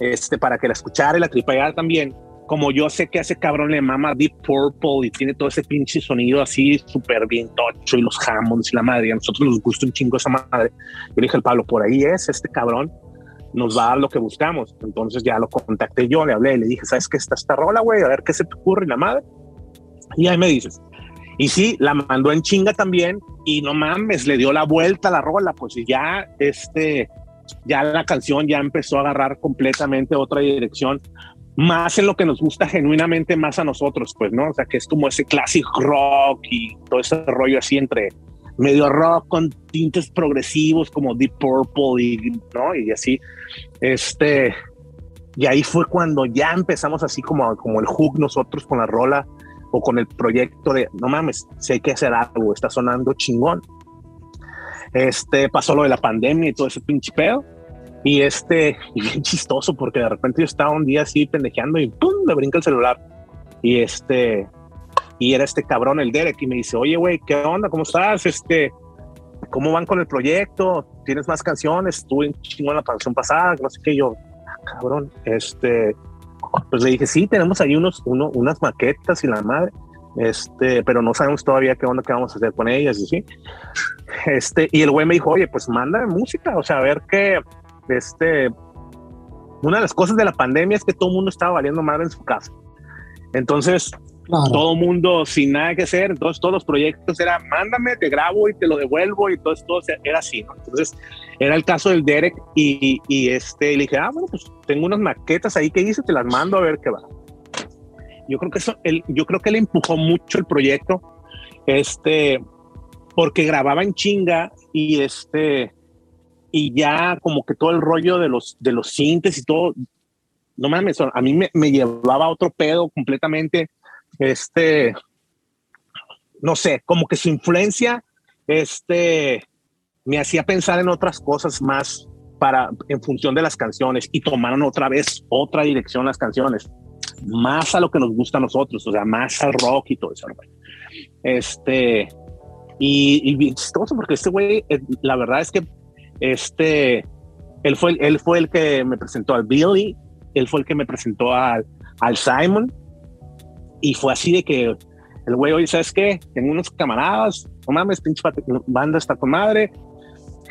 este, para que la escuchara y la tripara también. Como yo sé que a ese cabrón le mama Deep Purple y tiene todo ese pinche sonido así súper bien tocho y los Hammonds y la madre, a nosotros nos gusta un chingo esa madre. Yo le dije al Pablo, por ahí es, este cabrón nos va a dar lo que buscamos. Entonces ya lo contacté yo, le hablé, le dije, ¿sabes qué está esta rola, güey? A ver qué se te ocurre, y la madre. Y ahí me dices. Y sí, la mandó en chinga también y no mames, le dio la vuelta a la rola, pues ya este ya la canción ya empezó a agarrar completamente otra dirección, más en lo que nos gusta genuinamente más a nosotros, pues, ¿no? O sea, que es como ese clásico rock y todo ese rollo así entre medio rock con tintes progresivos como Deep Purple y, ¿no? Y así, este, y ahí fue cuando ya empezamos así como, como el hook nosotros con la rola o con el proyecto de, no mames, hay que hacer algo, está sonando chingón. Este, pasó lo de la pandemia y todo ese pinche pedo. Y este, y bien chistoso porque de repente yo estaba un día así pendejeando y ¡pum! me brinca el celular. Y este, y era este cabrón, el Derek, y me dice, oye, güey, ¿qué onda? ¿Cómo estás? Este, ¿cómo van con el proyecto? ¿Tienes más canciones? Estuve en chingón la canción pasada, no sé qué. yo, ah, cabrón, este, pues le dije, sí, tenemos ahí unos, uno, unas maquetas y la madre este, pero no sabemos todavía qué onda que vamos a hacer con ellas y sí. Este, y el güey me dijo, oye, pues manda música, o sea, a ver qué, este, una de las cosas de la pandemia es que todo el mundo estaba valiendo madre en su casa. Entonces, todo el mundo sin nada que hacer, entonces todos los proyectos era, mándame, te grabo y te lo devuelvo y todo, todo era así, ¿no? Entonces, era el caso del Derek y, y este, le dije, ah, bueno, pues tengo unas maquetas ahí que hice, te las mando a ver qué va. Yo creo que eso, él, yo creo que le empujó mucho el proyecto, este, porque grababa en chinga y este, y ya como que todo el rollo de los, de los sintes y todo, no mames, a mí me, me llevaba a otro pedo completamente, este, no sé, como que su influencia, este, me hacía pensar en otras cosas más para, en función de las canciones y tomaron otra vez otra dirección las canciones, más a lo que nos gusta a nosotros, o sea, más al rock y todo eso. Este, y, y chistoso porque este güey, eh, la verdad es que este, él fue, él fue el que me presentó al Billy, él fue el que me presentó al, al Simon, y fue así de que el güey, oye, ¿sabes qué? Tengo unos camaradas, no mames, pinche banda está con madre.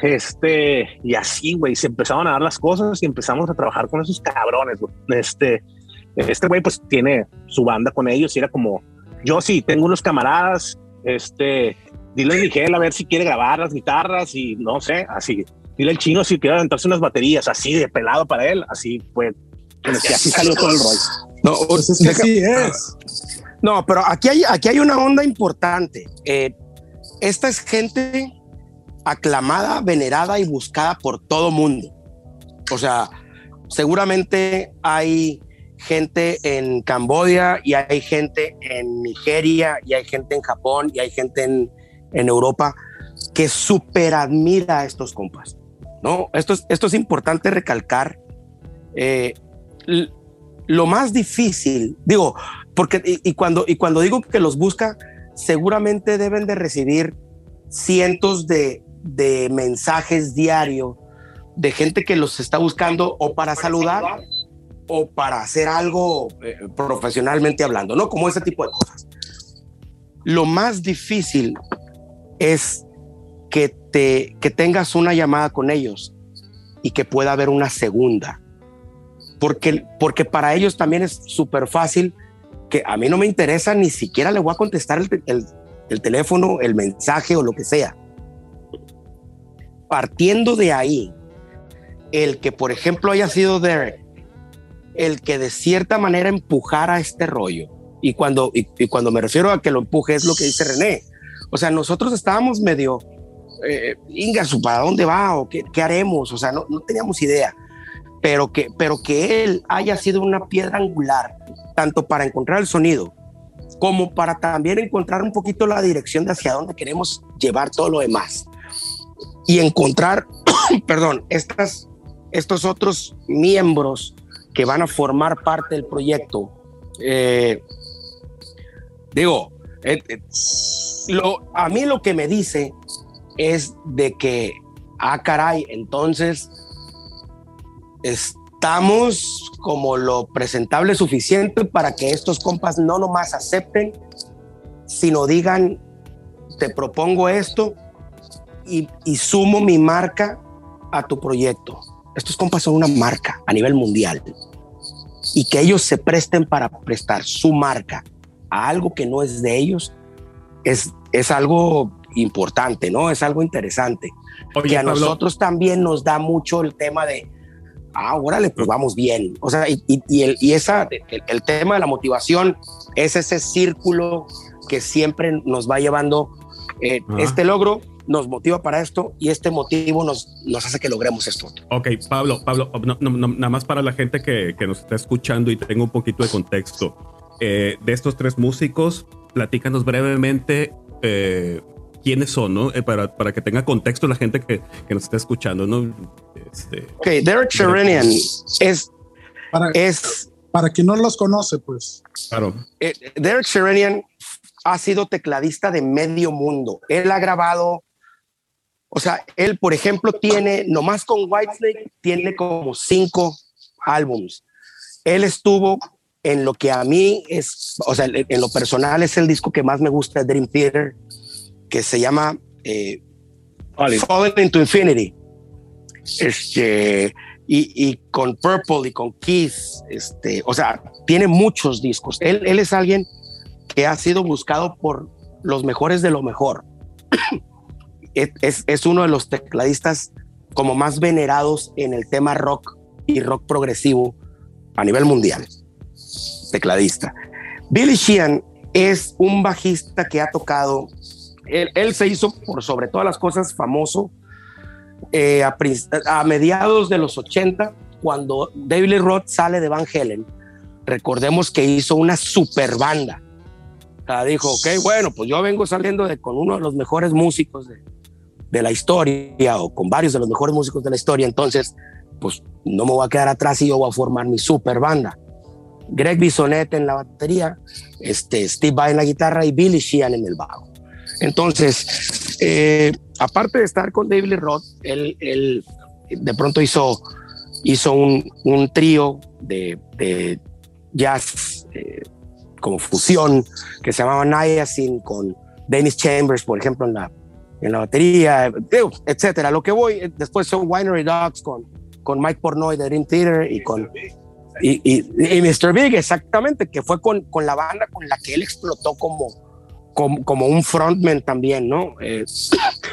Este, y así, güey, se empezaron a dar las cosas y empezamos a trabajar con esos cabrones, Este, este güey, pues tiene su banda con ellos y era como, yo sí, tengo unos camaradas, este, dile a Miguel a ver si quiere grabar las guitarras y no sé, así. Dile al chino si quiere aventarse unas baterías, así de pelado para él, así fue. así salió todo el rollo.
No, pues es es. No, pero aquí hay, aquí hay una onda importante. Eh, esta es gente aclamada, venerada y buscada por todo mundo. O sea, seguramente hay gente en Camboya y hay gente en Nigeria y hay gente en Japón y hay gente en, en Europa que súper admira a estos compas. ¿No? Esto es, esto es importante recalcar. Eh, lo más difícil, digo, porque y, cuando, y cuando digo que los busca, seguramente deben de recibir cientos de, de mensajes diarios de gente que los está buscando o para saludar o para hacer algo eh, profesionalmente hablando, ¿no? Como ese tipo de cosas. Lo más difícil es que, te, que tengas una llamada con ellos y que pueda haber una segunda. Porque, porque para ellos también es súper fácil que a mí no me interesa, ni siquiera le voy a contestar el, teléfono, el mensaje o lo que sea. Partiendo de ahí, el que, por ejemplo, haya sido Derek, el que de cierta manera empujara este rollo. Y cuando, y, cuando me refiero a que lo empuje es lo que dice René. O sea, nosotros estábamos medio, eh, Ingasu, ¿para dónde va? ¿O qué, haremos? O sea, no, no, teníamos idea. Pero que, pero que él haya sido una piedra angular tanto para encontrar el sonido como para también encontrar un poquito la dirección de hacia dónde queremos llevar todo lo demás y encontrar, perdón, estas, estos otros miembros que van a formar parte del proyecto. Eh, digo, eh, eh, a mí lo que me dice es de que, ah, caray, entonces estamos como lo presentable suficiente para que estos compas no nomás acepten, sino digan, te propongo esto y, sumo mi marca a tu proyecto. Estos compas son una marca a nivel mundial y que ellos se presten para prestar su marca a algo que no es de ellos es, es algo importante, ¿no? Es algo interesante. y a nosotros también nos da mucho el tema de, ah, órale, pues vamos bien. O sea, y, el, y esa, el, tema de la motivación es ese círculo que siempre nos va llevando. Eh, este logro nos motiva para esto y este motivo nos, nos hace que logremos esto.
Ok, Pablo, Pablo, nada más para la gente que, que, nos está escuchando y tengo un poquito de contexto. Eh, de estos tres músicos, platícanos brevemente eh, quiénes son, ¿no? Eh, para, para, que tenga contexto la gente que, que nos está escuchando, ¿no?
Este, ok, Derek Sherinian es...
Para,
es
para quien no los conoce, pues.
Claro.
Eh, Derek Sherinian ha sido tecladista de medio mundo. Él ha grabado, o sea, él, por ejemplo, tiene, nomás con Whitesnake, tiene como cinco álbums. Él estuvo en lo que a mí es, o sea, en lo personal es el disco que más me gusta, Dream Theater que se llama eh, Falling into Infinity. Este, y, y, con Purple y con Kiss, este, o sea, tiene muchos discos. Él, él es alguien que ha sido buscado por los mejores de lo mejor. es, es uno de los tecladistas como más venerados en el tema rock y rock progresivo a nivel mundial. Tecladista. Billy Sheehan es un bajista que ha tocado él, se hizo por sobre todas las cosas famoso eh, a, mediados de los 80, cuando David Lee Roth sale de Van Halen, recordemos que hizo una super banda. O sea, dijo, ok, bueno, pues yo vengo saliendo de, con uno de los mejores músicos de, de la historia o con varios de los mejores músicos de la historia, entonces, pues no me voy a quedar atrás y yo voy a formar mi super banda. Greg Bisonet en la batería, este, Steve Vai en la guitarra y Billy Sheehan en el bajo. Entonces, eh, aparte de estar con David Lee Roth, él, él, de pronto hizo, hizo un, un trío de, de jazz eh, como fusión que se llamaba Niacin con Dennis Chambers, por ejemplo, en la, en la batería, etcétera. Lo que voy, eh, después son Winery Dogs con, con Mike Pornoy de Dream Theater y con y, y, Mr. Big, exactamente, que fue con, con, la banda con la que él explotó como, como, como un frontman también, ¿no? Eh,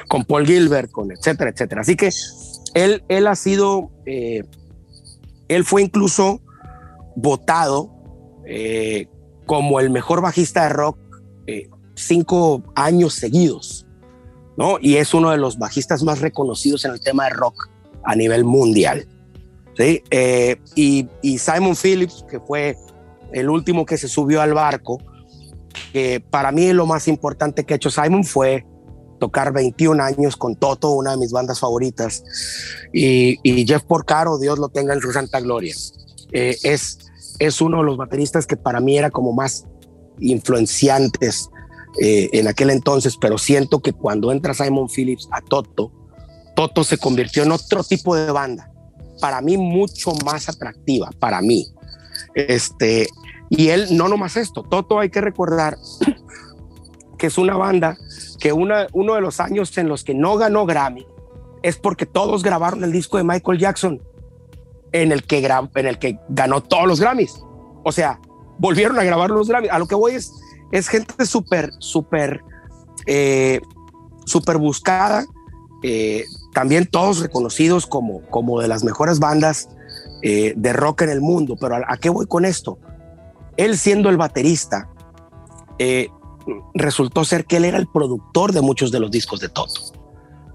con Paul Gilbert, con etcétera, etcétera. Así que él, él ha sido, eh, él fue incluso votado eh, como el mejor bajista de rock cinco años seguidos, ¿no? Y es uno de los bajistas más reconocidos en el tema de rock a nivel mundial. ¿sí? Eh, y, Simon Phillips, que fue el último que se subió al barco, que para mí lo más importante que ha hecho Simon fue tocar 21 años con Toto, una de mis bandas favoritas, y, Jeff Porcaro, Dios lo tenga en su santa gloria. Eh, es, es uno de los bateristas que para mí era como más influenciantes eh, en aquel entonces, pero siento que cuando entra Simon Phillips a Toto, Toto se convirtió en otro tipo de banda para mí mucho más atractiva, para mí. Este, y él, no nomás esto, Toto hay que recordar que es una banda que una, uno de los años en los que no ganó Grammy es porque todos grabaron el disco de Michael Jackson en el que, en el que ganó todos los Grammys. O sea, volvieron a grabar los Grammys. A lo que voy es, es gente súper, súper, eh, súper buscada. Eh, también todos reconocidos como, como de las mejores bandas eh, de rock en el mundo. Pero ¿a, qué voy con esto? Él siendo el baterista, eh, resultó ser que él era el productor de muchos de los discos de Toto.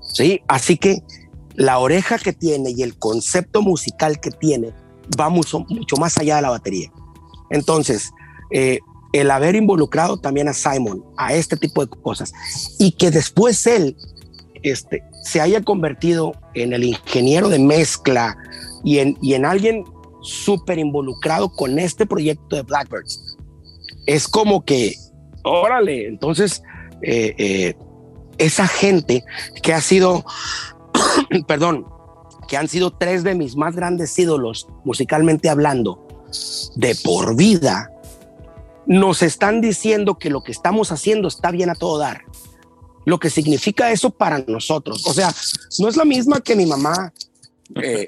¿sí? Así que la oreja que tiene y el concepto musical que tiene va mucho, más allá de la batería. Entonces, eh, el haber involucrado también a Simon a este tipo de cosas y que después él este, se haya convertido en el ingeniero de mezcla y en, y en alguien súper involucrado con este proyecto de Blackbirds. Es como que, órale, entonces, eh, eh, esa gente que ha sido, perdón, que han sido tres de mis más grandes ídolos musicalmente hablando, de por vida, nos están diciendo que lo que estamos haciendo está bien a todo dar lo que significa eso para nosotros. O sea, no es la misma que mi mamá eh,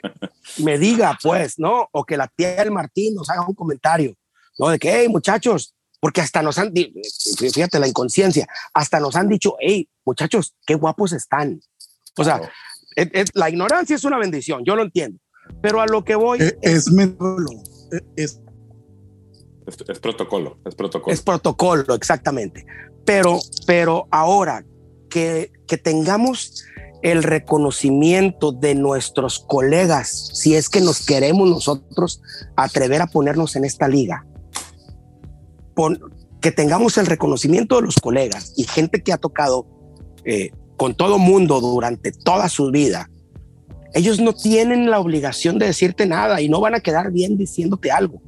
me diga, pues, ¿no? O que la tía del Martín nos haga un comentario, ¿no? De que, hey, muchachos, porque hasta nos han, fíjate la inconsciencia, hasta nos han dicho, hey, muchachos, qué guapos están. O sea, la ignorancia es una bendición, yo lo entiendo, pero a lo que voy...
Es, es,
es, es protocolo, es protocolo.
Es protocolo, exactamente. Pero, pero ahora que, tengamos el reconocimiento de nuestros colegas, si es que nos queremos nosotros atrever a ponernos en esta liga, que tengamos el reconocimiento de los colegas y gente que ha tocado eh, con todo mundo durante toda su vida, ellos no tienen la obligación de decirte nada y no van a quedar bien diciéndote algo.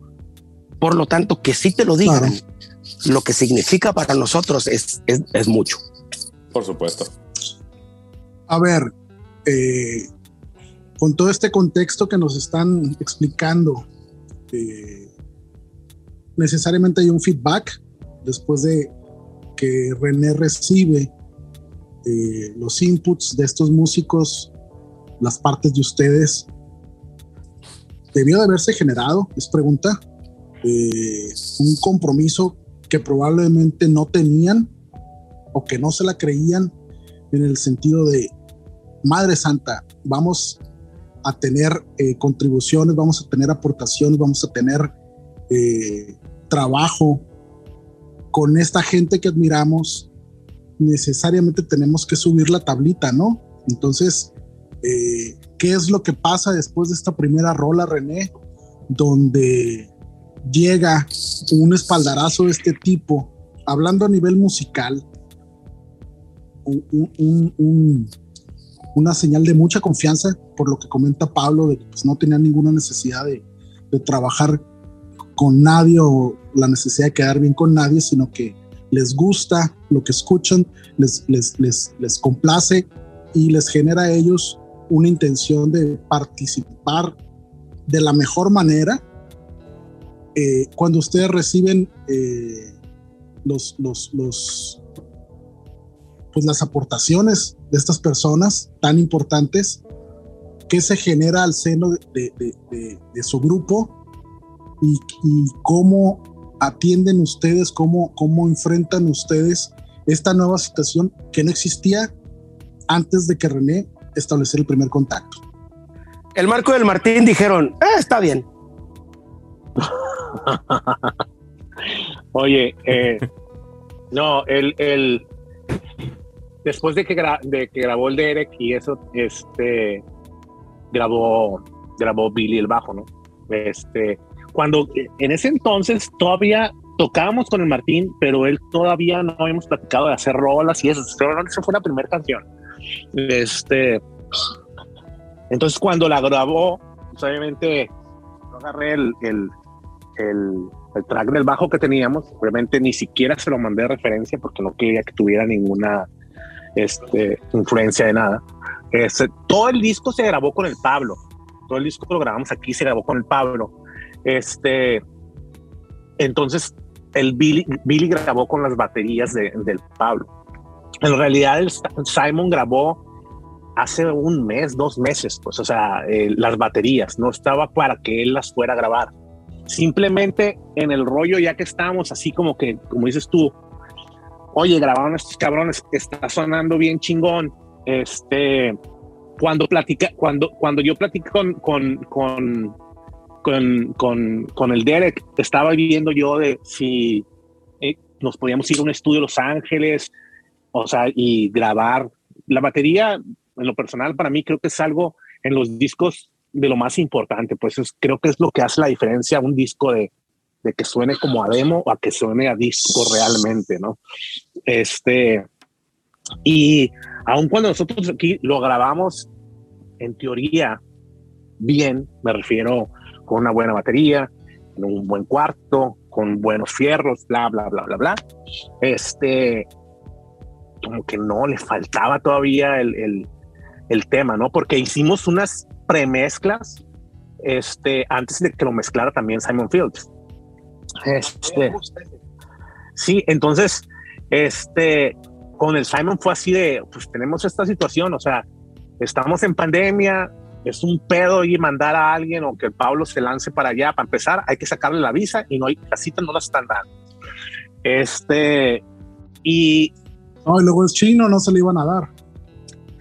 Por lo tanto, que sí te lo digan, lo que significa para nosotros es, es mucho.
Por supuesto.
A ver, eh, con todo este contexto que nos están explicando, eh, necesariamente hay un feedback después de que René recibe eh, los inputs de estos músicos, las partes de ustedes. Debió de haberse generado, es pregunta, un compromiso que probablemente no tenían o que no se la creían en el sentido de, Madre Santa, vamos a tener eh, contribuciones, vamos a tener aportaciones, vamos a tener eh, trabajo con esta gente que admiramos, necesariamente tenemos que subir la tablita, ¿no? Entonces, Eh, ¿Qué es lo que pasa después de esta primera rola, René? Donde llega un espaldarazo de este tipo, hablando a nivel musical, una señal de mucha confianza, por lo que comenta Pablo, de que pues, no tenía ninguna necesidad de, trabajar con nadie o la necesidad de quedar bien con nadie, sino que les gusta lo que escuchan, les, les, les, les complace y les genera a ellos una intención de participar de la mejor manera. Eh, cuando ustedes reciben eh, los, los, los, pues las aportaciones de estas personas tan importantes, ¿qué se genera al seno de, de, de, su grupo y, y, cómo atienden ustedes, cómo, cómo enfrentan ustedes esta nueva situación que no existía antes de que René estableciera el primer contacto.
El Marco del Martín dijeron, eh, está bien.
Oye, eh, no, el, el, después de que, grabó el Derek y eso, este, grabó, grabó Billy el bajo, ¿no? Este, cuando en ese entonces todavía tocábamos con el Martín, pero él todavía no habíamos platicado de hacer rolas y eso. Esa fue la primera canción. Este, entonces cuando la grabó, pues, obviamente yo agarré el, el, el, track del bajo que teníamos, obviamente ni siquiera se lo mandé de referencia porque no quería que tuviera ninguna este, influencia de nada. Este, todo el disco se grabó con el Pablo, todo el disco lo grabamos aquí, se grabó con el Pablo. Este, entonces el Billy, Billy grabó con las baterías de, del Pablo en realidad Simon grabó hace un mes, dos meses, pues, o sea, eh, las baterías, no estaba para que él las fuera a grabar. Simplemente en el rollo, ya que estábamos así como que, como dices tú, oye, grabaron estos cabrones, está sonando bien chingón. Este, cuando platica, cuando, cuando yo platico con, con, con, con, con, con el Derek, estaba viendo yo de si eh, nos podíamos ir a un estudio a Los Ángeles, o sea, y grabar. La batería, en lo personal, para mí creo que es algo en los discos de lo más importante, pues creo que es lo que hace la diferencia un disco de, de que suene como a demo o a que suene a disco realmente, ¿no? Este, y aun cuando nosotros aquí lo grabamos, en teoría, bien, me refiero con una buena batería, en un buen cuarto, con buenos fierros, bla, bla, bla, bla, bla. Este, como que no, le faltaba todavía el, el, tema, ¿no? Porque hicimos unas premezclas este, antes de que lo mezclara también Simon Fields. Este, sí, entonces, este, con el Simon fue así de, pues tenemos esta situación, o sea, estamos en pandemia, es un pedo y mandar a alguien o que el Pablo se lance para allá. Para empezar, hay que sacarle la visa y no hay, la cita no la están dando. Este, y
no, y luego es chino, no se le iban a dar.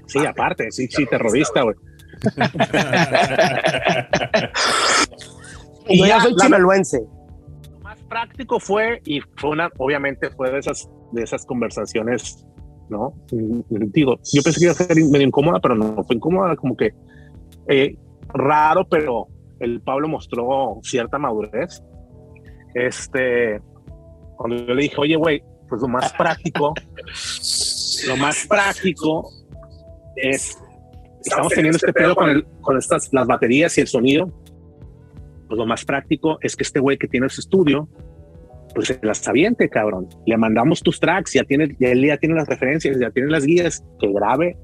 Sí, aparte, sí, sí, terrorista, güey.
y ya soy chimeluense.
Práctico fue, y fue una, obviamente fue de esas, de esas conversaciones, ¿no? Digo, yo pensé que iba a ser medio incómoda, pero no fue incómoda, como que eh, raro, pero el Pablo mostró cierta madurez. Este, cuando yo le dije, oye, güey, pues lo más práctico, lo más práctico es, estamos teniendo este pedo con, el, con estas, las baterías y el sonido, pues lo más práctico es que este güey que tiene su estudio, pues se las aviente, cabrón. Le mandamos tus tracks, ya tiene, ya él ya tiene las referencias, ya tiene las guías, que grabe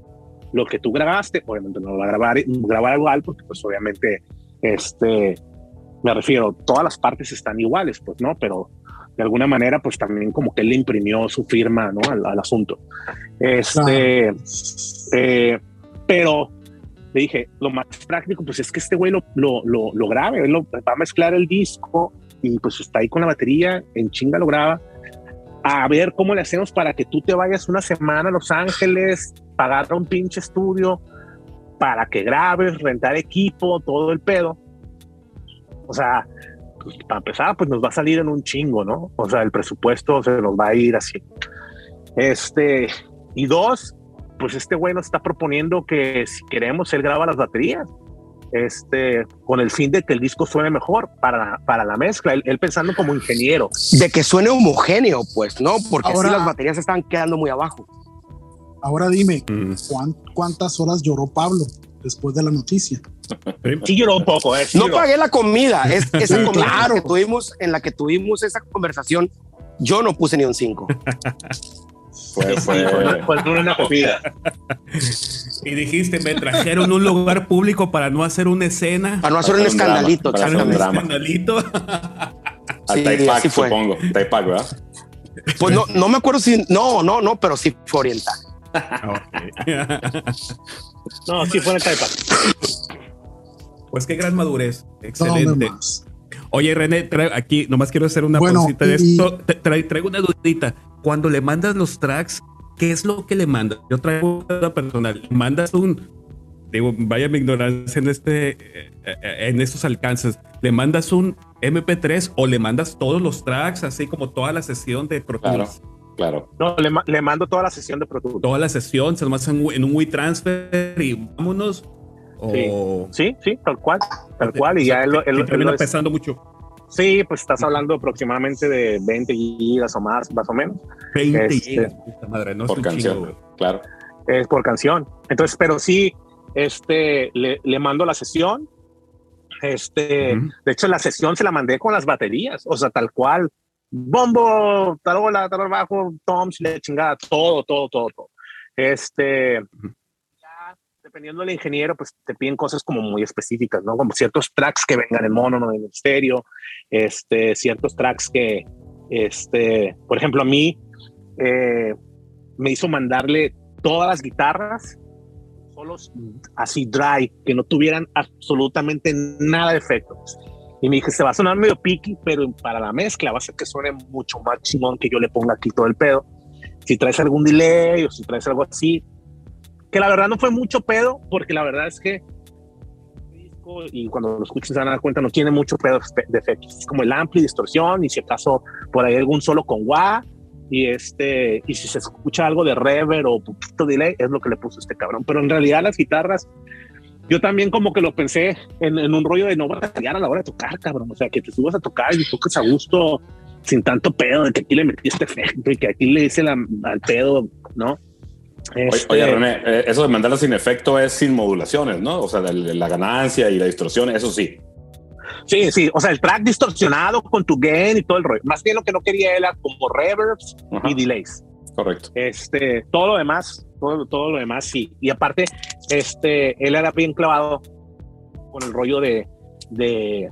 lo que tú grabaste, obviamente no lo va a grabar, grabar igual, porque pues obviamente, este, me refiero, todas las partes están iguales, pues no, pero de alguna manera, pues también como que él le imprimió su firma ¿no? al, asunto. Este, eh, pero le dije, lo más práctico, pues es que este güey lo, lo, lo, grabe, él lo, va a mezclar el disco y pues está ahí con la batería, en chinga lo graba. A ver cómo le hacemos para que tú te vayas una semana a Los Ángeles, pagar un pinche estudio para que grabes, rentar equipo, todo el pedo. O sea, pues, para empezar, pues nos va a salir en un chingo, ¿no? O sea, el presupuesto se nos va a ir así. Este, y dos, pues este güey nos está proponiendo que si queremos, él graba las baterías este, con el fin de que el disco suene mejor para, para la mezcla, él, pensando como ingeniero.
De que suene homogéneo, pues, ¿no? Porque ahora, las baterías están quedando muy abajo.
Ahora dime, mm. ¿cuántas horas lloró Pablo después de la noticia?
Sí lloró un poco, ¿eh?
no pagué la comida, es, esa comida que tuvimos, en la que tuvimos esa conversación, yo no puse ni un 5.
Fue, fue, fue una comida.
Y dijiste, me trajeron un lugar público para no hacer una escena.
Para no hacer un, escandalito.
para hacer un escandalito.
Al Taipac, supongo. Taipac, ¿verdad?
Pues no, no me acuerdo si. No, no, no, pero sí fue oriental.
no, sí fue en el Taipac.
Pues qué gran madurez. Excelente. Oye, René, aquí nomás quiero hacer una bueno, de esto. traigo una dudita. Cuando le mandas los tracks, ¿qué es lo que le mandas? Yo traigo una personal. ¿Mandas un, digo, vaya mi ignorancia en este, eh, eh, en estos alcances. ¿Le mandas un MP3 o le mandas todos los tracks, así como toda la sesión de Pro
Tools? Claro,
No, le, mando toda la sesión de Pro Tools.
Toda la sesión, se lo mandas en, un WeTransfer y vámonos.
Sí, sí, tal cual, tal cual. Y ya él, él,
él, pesando mucho.
Sí, pues estás hablando aproximadamente de 20 gigas o más, más o menos.
20 este, gigas, madre, no
por canción, claro.
Es por canción. Entonces, pero sí, este, le, le mando la sesión. Este, de hecho, la sesión se la mandé con las baterías, o sea, tal cual. Bombo, tarola, tal bajo, toms, le chingada, todo, todo, todo, todo. Este, dependiendo del ingeniero, pues te piden cosas como muy específicas, ¿no? Como ciertos tracks que vengan en mono, no en estéreo, este, ciertos tracks que, este, por ejemplo, a mí eh, me hizo mandarle todas las guitarras solos así dry, que no tuvieran absolutamente nada de efectos. Y me dije, se va a sonar medio picky, pero para la mezcla va a ser que suene mucho más chingón que yo le ponga aquí todo el pedo. Si traes algún delay o si traes algo así, que la verdad no fue mucho pedo, porque la verdad es que y cuando lo escuchen se van a dar cuenta, no tiene mucho pedo de efectos. Es como el ampli, distorsión, y si acaso por ahí algún solo con wah, y este, y si se escucha algo de reverb o poquito delay, es lo que le puso este cabrón. Pero en realidad las guitarras, yo también como que lo pensé en, un rollo de no batallar a la hora de tocar, cabrón. O sea, que te subas a tocar y toques a gusto sin tanto pedo de que aquí le metiste efecto y que aquí le dice al pedo, ¿no?
Oye, este, René, eh, eso de mandarla sin efecto es sin modulaciones, ¿no? O sea, la, ganancia y la distorsión, eso sí.
Sí, sí, o sea, el track distorsionado con tu gain y todo el rollo. Más bien lo que no quería era como reverbs y delays.
Correcto.
Este, todo lo demás, todo, todo lo demás sí. Y aparte, este, él era bien clavado con el rollo de, de,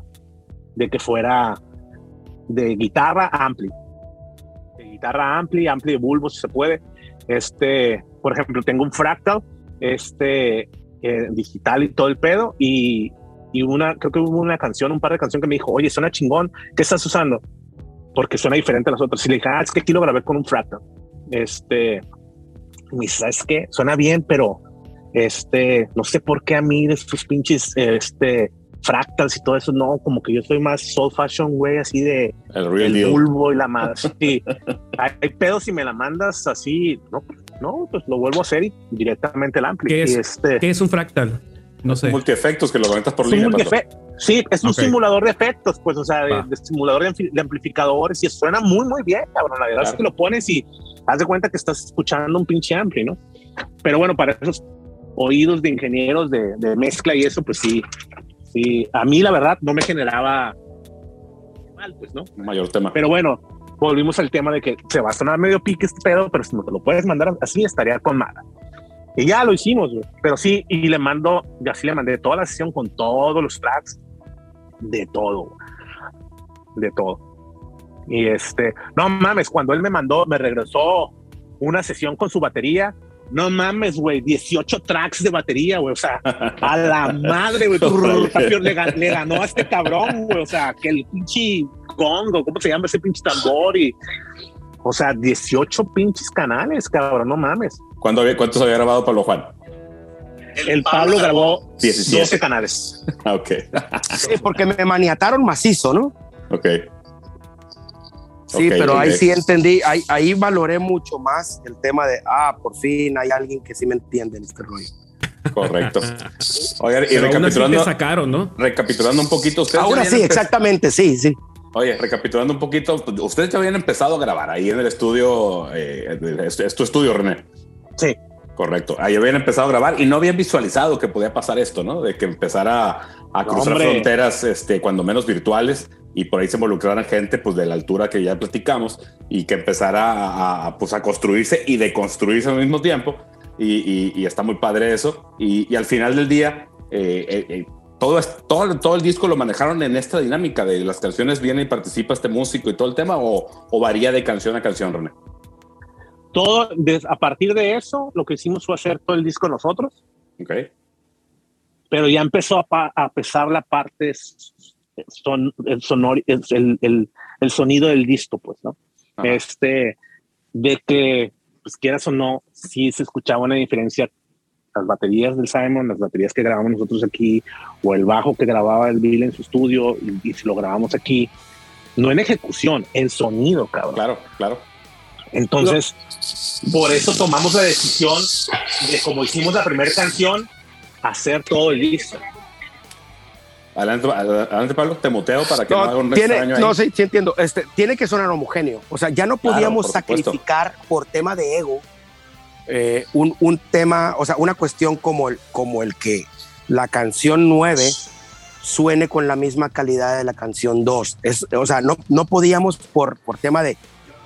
de que fuera de guitarra ampli. De guitarra ampli, ampli de bulbo si se puede. Este, por ejemplo, tengo un fractal, este, eh, digital y todo el pedo, y, y, una, creo que hubo una canción, un par de canciones que me dijo, oye, suena chingón, ¿qué estás usando? Porque suena diferente a las otras. Y le dije, ah, es que aquí lo grabé con un fractal. Este, y me dice, ¿sabes qué? Suena bien, pero este, no sé por qué a mí de estos pinches, este, fractals y todo eso, no, como que yo soy más soul fashion, güey, así de
el,
bulbo y la madre. Sí, hay, pedos si me la mandas así, no, no, pues lo vuelvo a hacer y directamente el ampli.
¿Qué es,
este,
¿qué es un fractal? No sé.
Multiefectos que lo conectas por línea.
Sí, es un simulador de efectos, pues, o sea, de, simulador de, amplificadores y suena muy, muy bien, cabrón. La verdad es que lo pones y haz de cuenta que estás escuchando un pinche ampli, ¿no? Pero bueno, para esos oídos de ingenieros de, de mezcla y eso, pues sí, sí. A mí, la verdad, no me generaba mal, pues, ¿no?
Mayor tema.
Pero bueno, volvimos al tema de que se va a sonar medio pique este pedo, pero si no te lo puedes mandar así, estaría con mala. Y ya lo hicimos, pero sí, y le mando, ya sí le mandé toda la sesión con todos los tracks, de todo, de todo. Y este, no mames, cuando él me mandó, me regresó una sesión con su batería. No mames, güey, 18 tracks de batería, güey. O sea, a la madre, güey. le, le, ganó a este cabrón, güey. O sea, que el pinche Congo, ¿cómo se llama ese pinche tambor? Y, o sea, 18 pinches canales, cabrón, no mames.
¿Cuántos había grabado Pablo Juan?
El, Pablo, grabó 17. 12 canales.
ok.
sí, porque me maniataron macizo, ¿no?
Ok.
Sí, pero ahí sí entendí, ahí, ahí valoré mucho más el tema de, ah, por fin hay alguien que sí me entiende en este rollo.
Correcto. Oye, y recapitulando, sacaron, ¿no? Recapitulando un poquito,
ustedes. Ahora sí, exactamente, sí, sí.
Oye, recapitulando un poquito, ustedes ya habían empezado a grabar ahí en el estudio, eh, es, tu estudio, René.
Sí.
Correcto. Ahí habían empezado a grabar y no habían visualizado que podía pasar esto, ¿no? De que empezara a cruzar fronteras, este, cuando menos virtuales y por ahí se involucraran gente, pues de la altura que ya platicamos y que empezara a, pues, a construirse y deconstruirse al mismo tiempo. Y, está muy padre eso. Y, al final del día, eh, eh, eh, todo, todo, todo el disco lo manejaron en esta dinámica de las canciones viene y participa este músico y todo el tema o, o varía de canción a canción, René
todo, a partir de eso, lo que hicimos fue hacer todo el disco nosotros.
Ok.
Pero ya empezó a, a pesar la parte son, el, sonor, el, el, el, sonido del disco, pues, ¿no? Este, de que, pues quieras o no, sí se escuchaba una diferencia. Las baterías del Simon, las baterías que grabamos nosotros aquí, o el bajo que grababa el Bill en su estudio, y, y si lo grabamos aquí, no en ejecución, en sonido, cabrón.
Claro, claro.
Entonces, por eso tomamos la decisión de, como hicimos la primera canción, hacer todo el disco.
Adelante, adelante, Pablo, te muteo para que no, haga un
tiene, No, sí, sí entiendo. Este, tiene que sonar homogéneo. O sea, ya no podíamos sacrificar por tema de ego eh, un, un, tema, o sea, una cuestión como el, como el que la canción 9 suene con la misma calidad de la canción 2. Es, o sea, no, no podíamos por, por tema de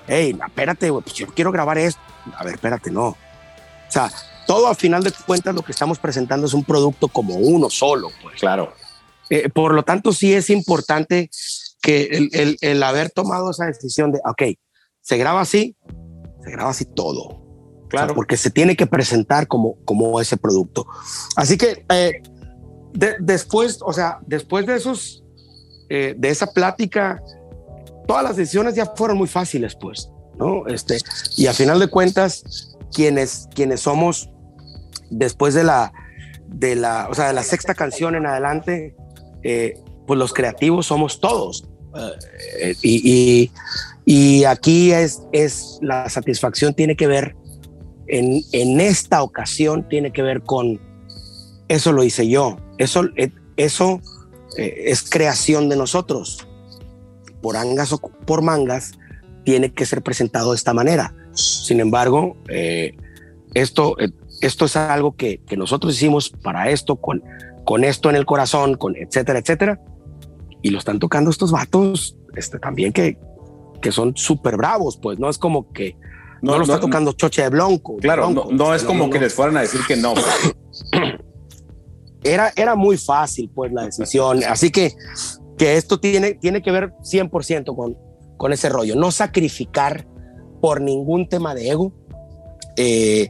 hey, espérate, pues yo quiero grabar esto. A ver, espérate, no. O sea, todo al final de cuentas lo que estamos presentando es un producto como uno solo, pues.
Claro.
Eh, por lo tanto, sí es importante que el, el, el, haber tomado esa decisión de, ok, se graba así, se graba así todo. Claro. porque se tiene que presentar como, como ese producto. Así que eh, después, o sea, después de esos, eh, de esa plática, todas las decisiones ya fueron muy fáciles, pues, ¿no? Este, y a final de cuentas, quienes, quienes somos después de la, de la, o sea, de la sexta canción en adelante, eh, pues los creativos somos todos. Eh, y, aquí es, la satisfacción tiene que ver, en, esta ocasión tiene que ver con, eso lo hice yo, eso, eh, eso es creación de nosotros por angas o por mangas, tiene que ser presentado de esta manera. Sin embargo, esto, esto es algo que, que, nosotros hicimos para esto, con, con esto en el corazón, con etcétera, etcétera. Y lo están tocando estos vatos este, también que, que son súper bravos, pues no es como que no, lo está tocando Choche de Blanco.
Claro, no, es como que les fueran a decir que no.
Era, era muy fácil, pues, la decisión. Así que que esto tiene, tiene que ver 100% con, con ese rollo, no sacrificar por ningún tema de ego eh,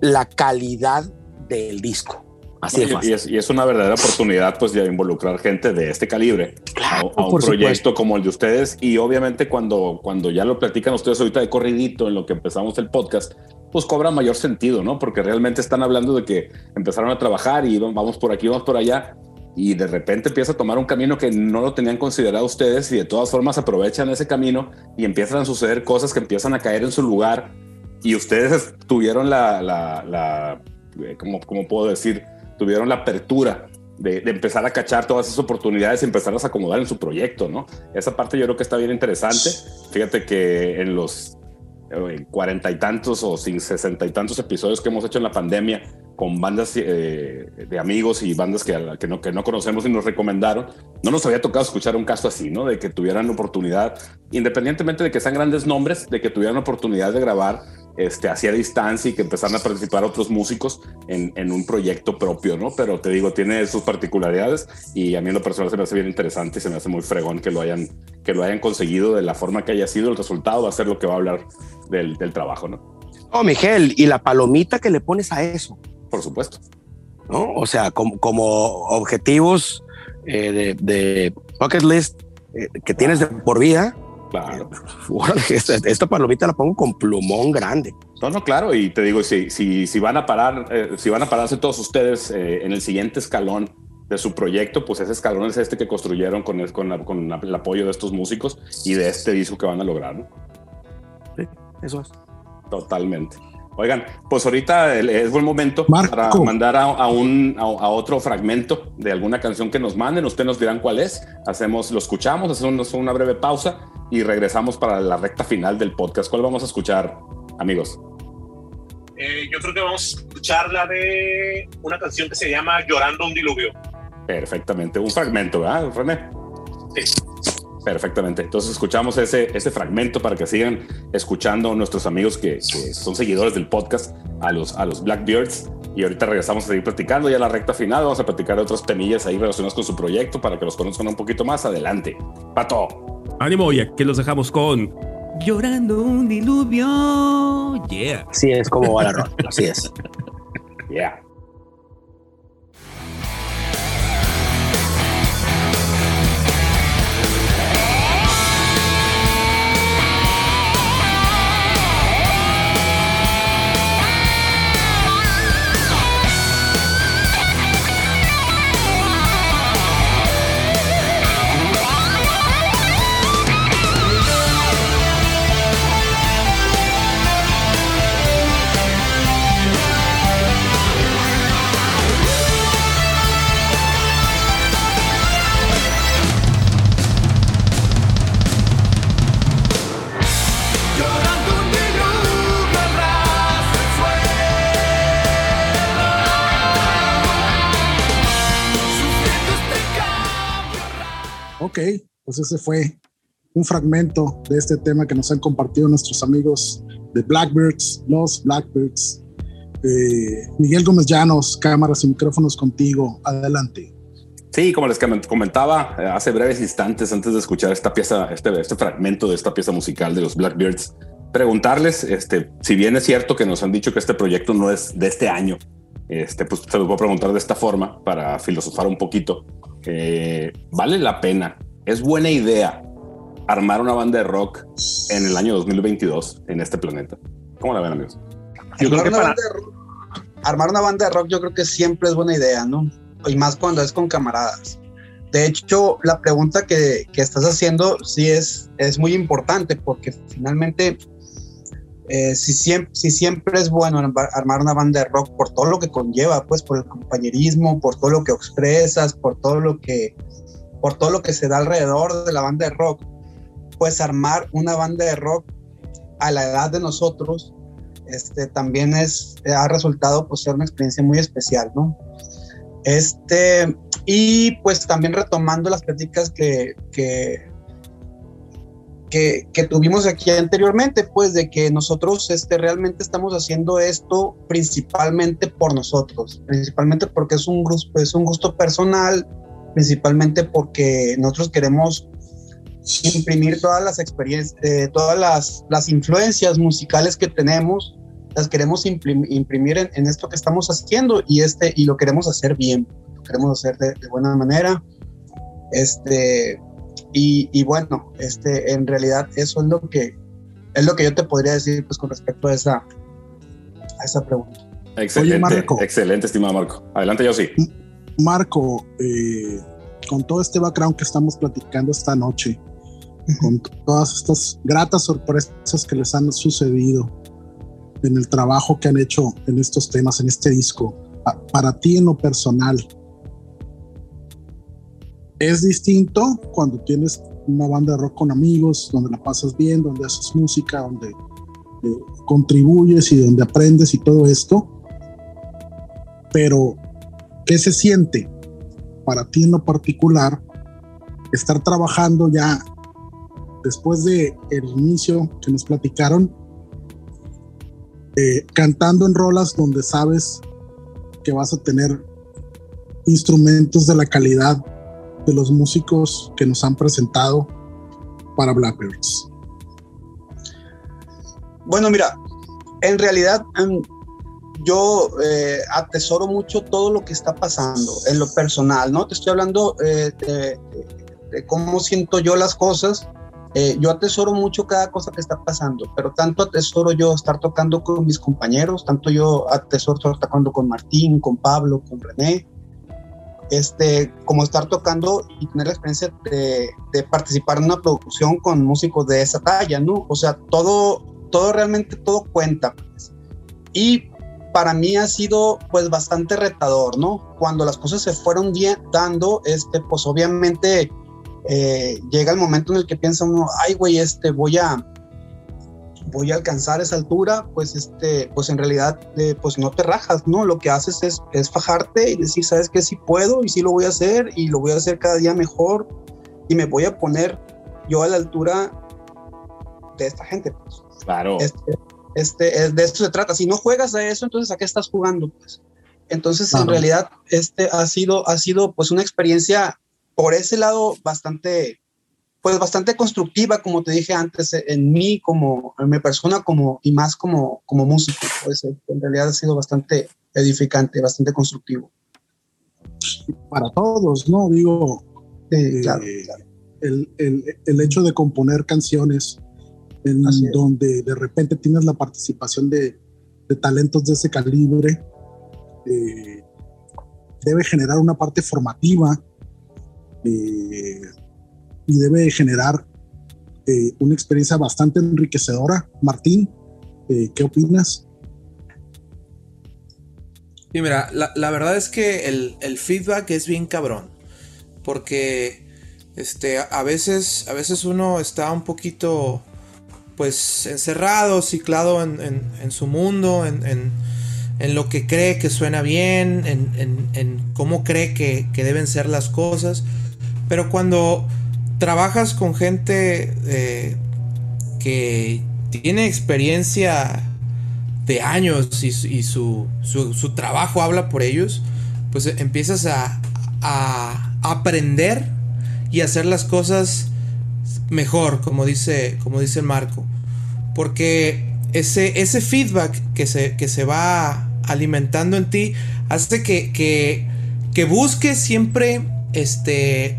la calidad del disco. Así de
fácil. Y, es, y, es, una verdadera oportunidad pues de involucrar gente de este calibre a, un proyecto como el de ustedes y obviamente cuando, cuando ya lo platican ustedes ahorita de corridito en lo que empezamos el podcast, pues cobra mayor sentido, ¿no? Porque realmente están hablando de que empezaron a trabajar y vamos por aquí, vamos por allá y de repente empieza a tomar un camino que no lo tenían considerado ustedes y de todas formas aprovechan ese camino y empiezan a suceder cosas que empiezan a caer en su lugar y ustedes tuvieron la, la, la eh, ¿cómo, ¿cómo, puedo decir? Tuvieron la apertura de, empezar a cachar todas esas oportunidades y empezarlas a acomodar en su proyecto, ¿no? Esa parte yo creo que está bien interesante. Fíjate que en los eh, cuarenta y tantos o sesenta y tantos episodios que hemos hecho en la pandemia, con bandas eh, de amigos y bandas que, que, no, que no conocemos y nos recomendaron, no nos había tocado escuchar un caso así, ¿no? De que tuvieran oportunidad, independientemente de que sean grandes nombres, de que tuvieran oportunidad de grabar este, hacia distancia y que empezaran a participar otros músicos en, en, un proyecto propio, ¿no? Pero te digo, tiene sus particularidades y a mí en lo personal se me hace bien interesante y se me hace muy fregón que lo hayan, que lo hayan conseguido de la forma que haya sido. El resultado va a ser lo que va a hablar del, del trabajo, ¿no?
Oh, Miguel, y la palomita que le pones a eso.
Por supuesto.
¿No? O sea, como, como objetivos eh, de, de, bucket list eh, que tienes de por vida,
Claro.
Esta, esta, palomita la pongo con plumón grande.
No, no, claro. Y te digo, si, si, si van a parar, eh, si van a pararse todos ustedes eh, en el siguiente escalón de su proyecto, pues ese escalón es este que construyeron con, el, con, con el apoyo de estos músicos y de este disco que van a lograr, ¿no?
Sí, eso es.
Totalmente. Oigan, pues ahorita es buen momento para mandar a, un, a, otro fragmento de alguna canción que nos manden. Ustedes nos dirán cuál es. Hacemos, lo escuchamos, hacemos una breve pausa y regresamos para la recta final del podcast. ¿Cuál vamos a escuchar, amigos?
Eh, yo creo que vamos a escuchar la de una canción que se llama Llorando un diluvio.
Perfectamente, un fragmento, ¿verdad, René?
Sí.
Perfectamente. Entonces escuchamos ese, ese fragmento para que sigan escuchando nuestros amigos que, son seguidores del podcast, a los, a los Blackbeards. Y ahorita regresamos a seguir platicando ya la recta final. Vamos a platicar de otras temillas ahí relacionadas con su proyecto para que los conozcan un poquito más adelante. Pato.
Ánimo y aquí los dejamos con Llorando un diluvio. Yeah.
Así es como va la Así es.
Yeah.
Pues ese fue un fragmento de este tema que nos han compartido nuestros amigos de Blackbirds, los Blackbirds. Eh, Miguel Gómez Llanos, cámaras y micrófonos contigo. Adelante.
Sí, como les comentaba eh, hace breves instantes antes de escuchar esta pieza, este, este fragmento de esta pieza musical de los Blackbirds, preguntarles, este, si bien es cierto que nos han dicho que este proyecto no es de este año, este, pues se los voy a preguntar de esta forma para filosofar un poquito. ¿Vale la pena es buena idea armar una banda de rock en el año 2022 en este planeta. ¿Cómo la ven, amigos?
Yo creo que armar una banda de rock yo creo que siempre es buena idea, ¿no? Y más cuando es con camaradas. De hecho, la pregunta que, que estás haciendo sí es, es muy importante porque finalmente eh, si, siempre, si siempre es bueno armar una banda de rock por todo lo que conlleva, pues por el compañerismo, por todo lo que expresas, por todo lo que por todo lo que se da alrededor de la banda de rock, pues armar una banda de rock a la edad de nosotros, este, también es, ha resultado pues, ser una experiencia muy especial, ¿no? Este, y pues también retomando las pláticas que, que, que, tuvimos aquí anteriormente, pues de que nosotros este, realmente estamos haciendo esto principalmente por nosotros, principalmente porque es un, es un gusto personal, principalmente porque nosotros queremos imprimir todas las experiencias, eh, todas las, las, influencias musicales que tenemos, las queremos imprimir en, esto que estamos haciendo y, este, y lo queremos hacer bien, lo queremos hacer de, buena manera. Este, y, y, bueno, este, en realidad eso es lo que es lo que yo te podría decir pues, con respecto a esa, a esa pregunta.
Excelente, excelente, estimado Marco. Adelante, yo sí.
Marco, eh, con todo este background que estamos platicando esta noche, con todas estas gratas sorpresas que les han sucedido en el trabajo que han hecho en estos temas, en este disco, para ti en lo personal, es distinto cuando tienes una banda de rock con amigos, donde la pasas bien, donde haces música, donde eh, contribuyes y donde aprendes y todo esto. Pero ¿Qué se siente para ti en lo particular estar trabajando ya después de el inicio que nos platicaron, eh, cantando en rolas donde sabes que vas a tener instrumentos de la calidad de los músicos que nos han presentado para Blackbirds?
Bueno, mira, en realidad yo eh, atesoro mucho todo lo que está pasando en lo personal, ¿no? Te estoy hablando eh, de, cómo siento yo las cosas. Eh, yo atesoro mucho cada cosa que está pasando, pero tanto atesoro yo estar tocando con mis compañeros, tanto yo atesoro estar tocando con Martín, con Pablo, con René, este, como estar tocando y tener la experiencia de, participar en una producción con músicos de esa talla, ¿no? O sea, todo, todo realmente, todo cuenta. Pues. Y para mí ha sido pues bastante retador, ¿no? Cuando las cosas se fueron dando, este, pues obviamente eh, llega el momento en el que piensa uno, ay, güey, este, voy a, voy a alcanzar esa altura, pues este, pues en realidad, eh, pues no te rajas, ¿no? Lo que haces es, es fajarte y decir, sabes que sí puedo y sí lo voy a hacer y lo voy a hacer cada día mejor y me voy a poner yo a la altura de esta gente, pues.
Claro.
Este, este, de esto se trata. Si no juegas a eso, entonces ¿a qué estás jugando? Pues? Entonces, en realidad, este ha sido, ha sido pues una experiencia por ese lado bastante, pues bastante constructiva, como te dije antes, en mí como, en mi persona como, y más como, como músico. Pues en realidad ha sido bastante edificante, bastante constructivo.
Para todos, ¿no? Digo, eh, El, el, el, hecho de componer canciones en donde de repente tienes la participación de, de talentos de ese calibre, eh, debe generar una parte formativa eh, y debe generar eh, una experiencia bastante enriquecedora. Martín, ¿qué opinas?
Sí, mira, la, verdad es que el, feedback es bien cabrón, porque este, a, veces, a veces uno está un poquito pues encerrado, ciclado en, su mundo, en, lo que cree que suena bien, en, cómo cree que, deben ser las cosas. Pero cuando trabajas con gente eh, que tiene experiencia de años y, su, trabajo habla por ellos, pues empiezas a, a aprender y hacer las cosas mejor, como dice, como dice Marco. Porque ese, ese feedback que se, que se va alimentando en ti hace que, que, que busques siempre este,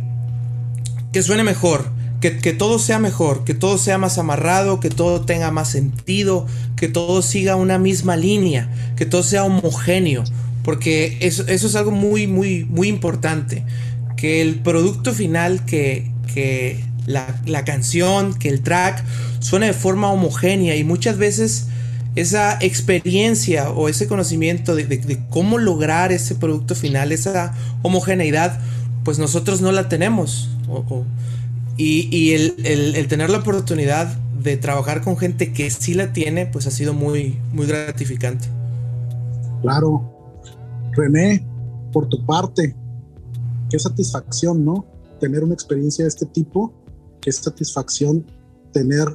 que suene mejor, que, que, todo sea mejor, que todo sea más amarrado, que todo tenga más sentido, que todo siga una misma línea, que todo sea homogéneo, porque eso, eso es algo muy, muy, muy importante, que el producto final que, que la, canción, que el track suene de forma homogénea y muchas veces esa experiencia o ese conocimiento de, cómo lograr ese producto final, esa homogeneidad, pues nosotros no la tenemos. Y, el, tener la oportunidad de trabajar con gente que sí la tiene, pues ha sido muy, muy gratificante.
Claro. René, por tu parte, qué satisfacción, ¿no? Tener una experiencia de este tipo qué satisfacción tener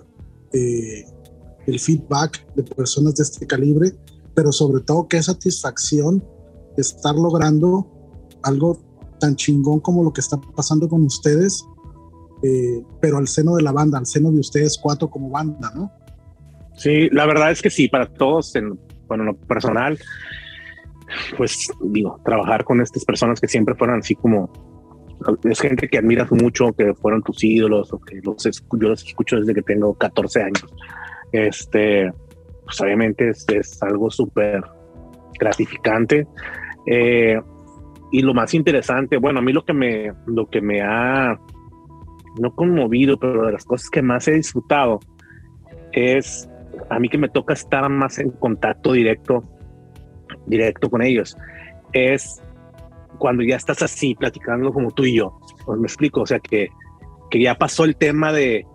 eh, el feedback de personas de este calibre, pero sobre todo qué satisfacción estar logrando algo tan chingón como lo que está pasando con ustedes, eh, pero al seno de la banda, al seno de ustedes cuatro como banda, ¿no?
Sí, la verdad es que sí, para todos, en, bueno, lo personal, pues digo, trabajar con estas personas que siempre fueron así como es gente que admiras mucho, que fueron tus ídolos, o que los, yo los escucho desde que tengo 14 años. Este, pues obviamente es, algo súper gratificante. Eh, y lo más interesante, bueno, a mí lo que me, lo que me ha, no conmovido, pero de las cosas que más he disfrutado es a mí que me toca estar más en contacto directo, directo con ellos, es cuando ya estás así platicando como tú y yo. Pues me explico, o sea que, que ya pasó el tema de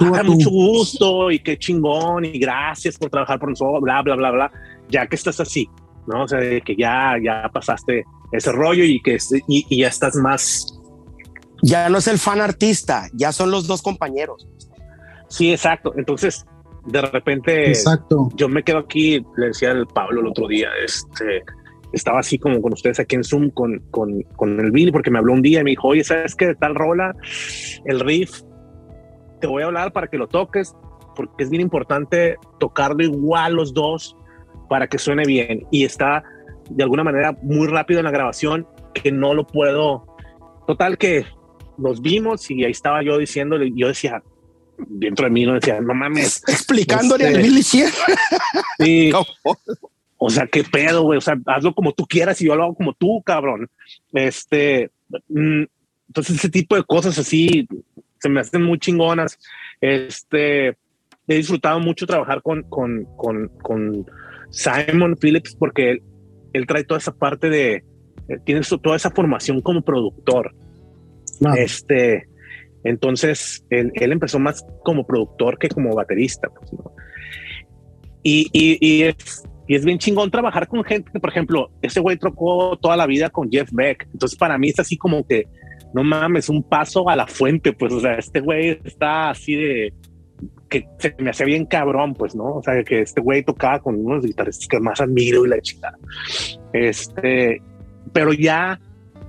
ah, mucho gusto y qué chingón y gracias por trabajar por nosotros, bla, bla, bla, bla, ya que estás así, ¿no? O sea, que ya, ya pasaste ese rollo y que y, ya estás más.
Ya no es el fan artista, ya son los dos compañeros.
Sí, exacto. Entonces, de repente,
exacto.
yo me quedo aquí, le decía el Pablo el otro día, este, estaba así como con ustedes aquí en Zoom con, con, con el Billy, porque me habló un día y me dijo, oye, ¿sabes qué? Tal rola, el riff, te voy a hablar para que lo toques, porque es bien importante tocarlo igual los dos para que suene bien. Y está de alguna manera muy rápido en la grabación que no lo puedo. Total que nos vimos y ahí estaba yo diciéndole, yo decía, dentro de mí no decía, no mames.
Explicándole al este, Billy
Sí. o sea, qué pedo, güey, o sea, hazlo como tú quieras y yo lo hago como tú, cabrón. Este, mm, entonces ese tipo de cosas así se me hacen muy chingonas. Este, he disfrutado mucho trabajar con, con, con, con Simon Phillips porque él, trae toda esa parte de, eh, tiene toda esa formación como productor. Este, entonces él, él, empezó más como productor que como baterista. Pues, ¿no? y, y, y, es, y es bien chingón trabajar con gente que, por ejemplo, ese güey trocó toda la vida con Jeff Beck. Entonces, para mí es así como que, no mames, un paso a la fuente. Pues, o sea, este güey está así de que se me hacía bien cabrón, pues, ¿no? O sea, que este güey tocaba con unos guitarristas que más admiro y la chingada. Este, pero ya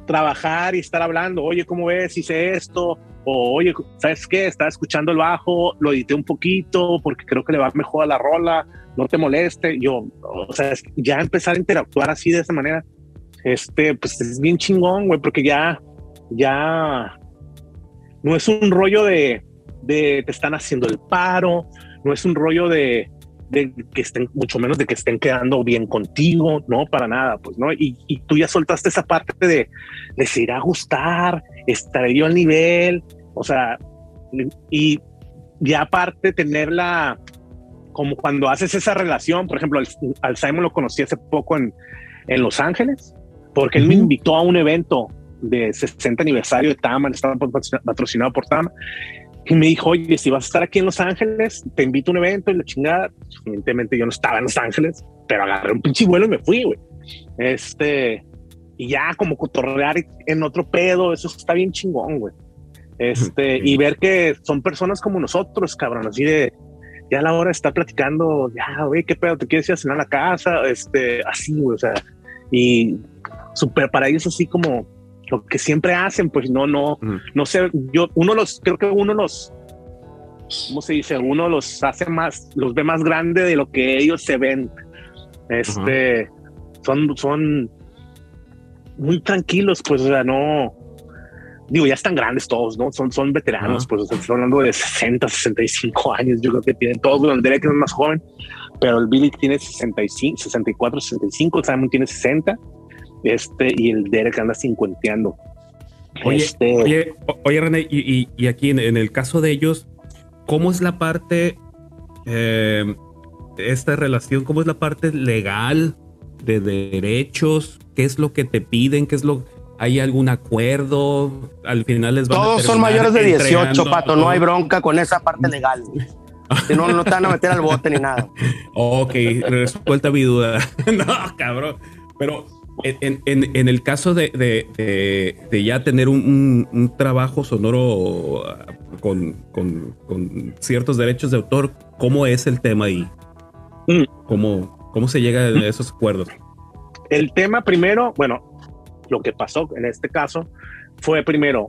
trabajar y estar hablando, oye, ¿cómo ves? Hice esto, o oye, ¿sabes qué? Estaba escuchando el bajo, lo edité un poquito porque creo que le va mejor a la rola, no te moleste. Yo, o sea, ya empezar a interactuar así de esa manera, este, pues es bien chingón, güey, porque ya, ya no es un rollo de, de te están haciendo el paro, no es un rollo de, de que estén, mucho menos de que estén quedando bien contigo, no, para nada, pues, ¿no? Y, y tú ya soltaste esa parte de les irá a gustar, estaré yo al nivel, o sea, y ya aparte tenerla como cuando haces esa relación, por ejemplo, al, Simon lo conocí hace poco en, en Los Ángeles, porque él me invitó a un evento de 60 aniversario de Tama, estaba patrocinado por Tama, y me dijo, oye, si vas a estar aquí en Los Ángeles, te invito a un evento y la chingada. Evidentemente yo no estaba en Los Ángeles, pero agarré un pinche vuelo y me fui, güey. Este, y ya como cotorrear en otro pedo, eso está bien chingón, güey. Este, y ver que son personas como nosotros, cabrón, así de, ya a la hora estar platicando, ya, güey, qué pedo, te quieres ir a cenar a la casa, este, así, güey, o sea, y súper para ellos así como, lo que siempre hacen, pues no, no, no sé, yo, uno los, creo que uno los, ¿cómo se dice? Uno los hace más, los ve más grande de lo que ellos se ven. Este, son, son muy tranquilos, pues, o sea, no, digo, ya están grandes todos, ¿no? Son, son veteranos, pues, o sea, estoy hablando de 60, 65 años, yo creo que tienen todos, bueno, el Derek es más joven, pero el Billy tiene 65, 64, 65, el Simon tiene 60 este, y el Derek anda cincuenteando.
Oye, este, oye, oye, René, y, y, aquí en, en, el caso de ellos, ¿cómo es la parte, eh, esta relación, cómo es la parte legal de derechos? ¿Qué es lo que te piden? ¿Qué es lo ¿Hay algún acuerdo? Al final les van
Todos son mayores de 18, Pato. No hay bronca con esa parte legal. no, no te van a meter al bote ni nada.
Ok, resuelta mi duda. no, cabrón. Pero en, en, el caso de, de, de, ya tener un, un, trabajo sonoro con, con, con, ciertos derechos de autor, ¿cómo es el tema ahí? Mm. ¿Cómo, ¿Cómo se llega a esos acuerdos?
El tema primero, bueno, lo que pasó en este caso fue primero,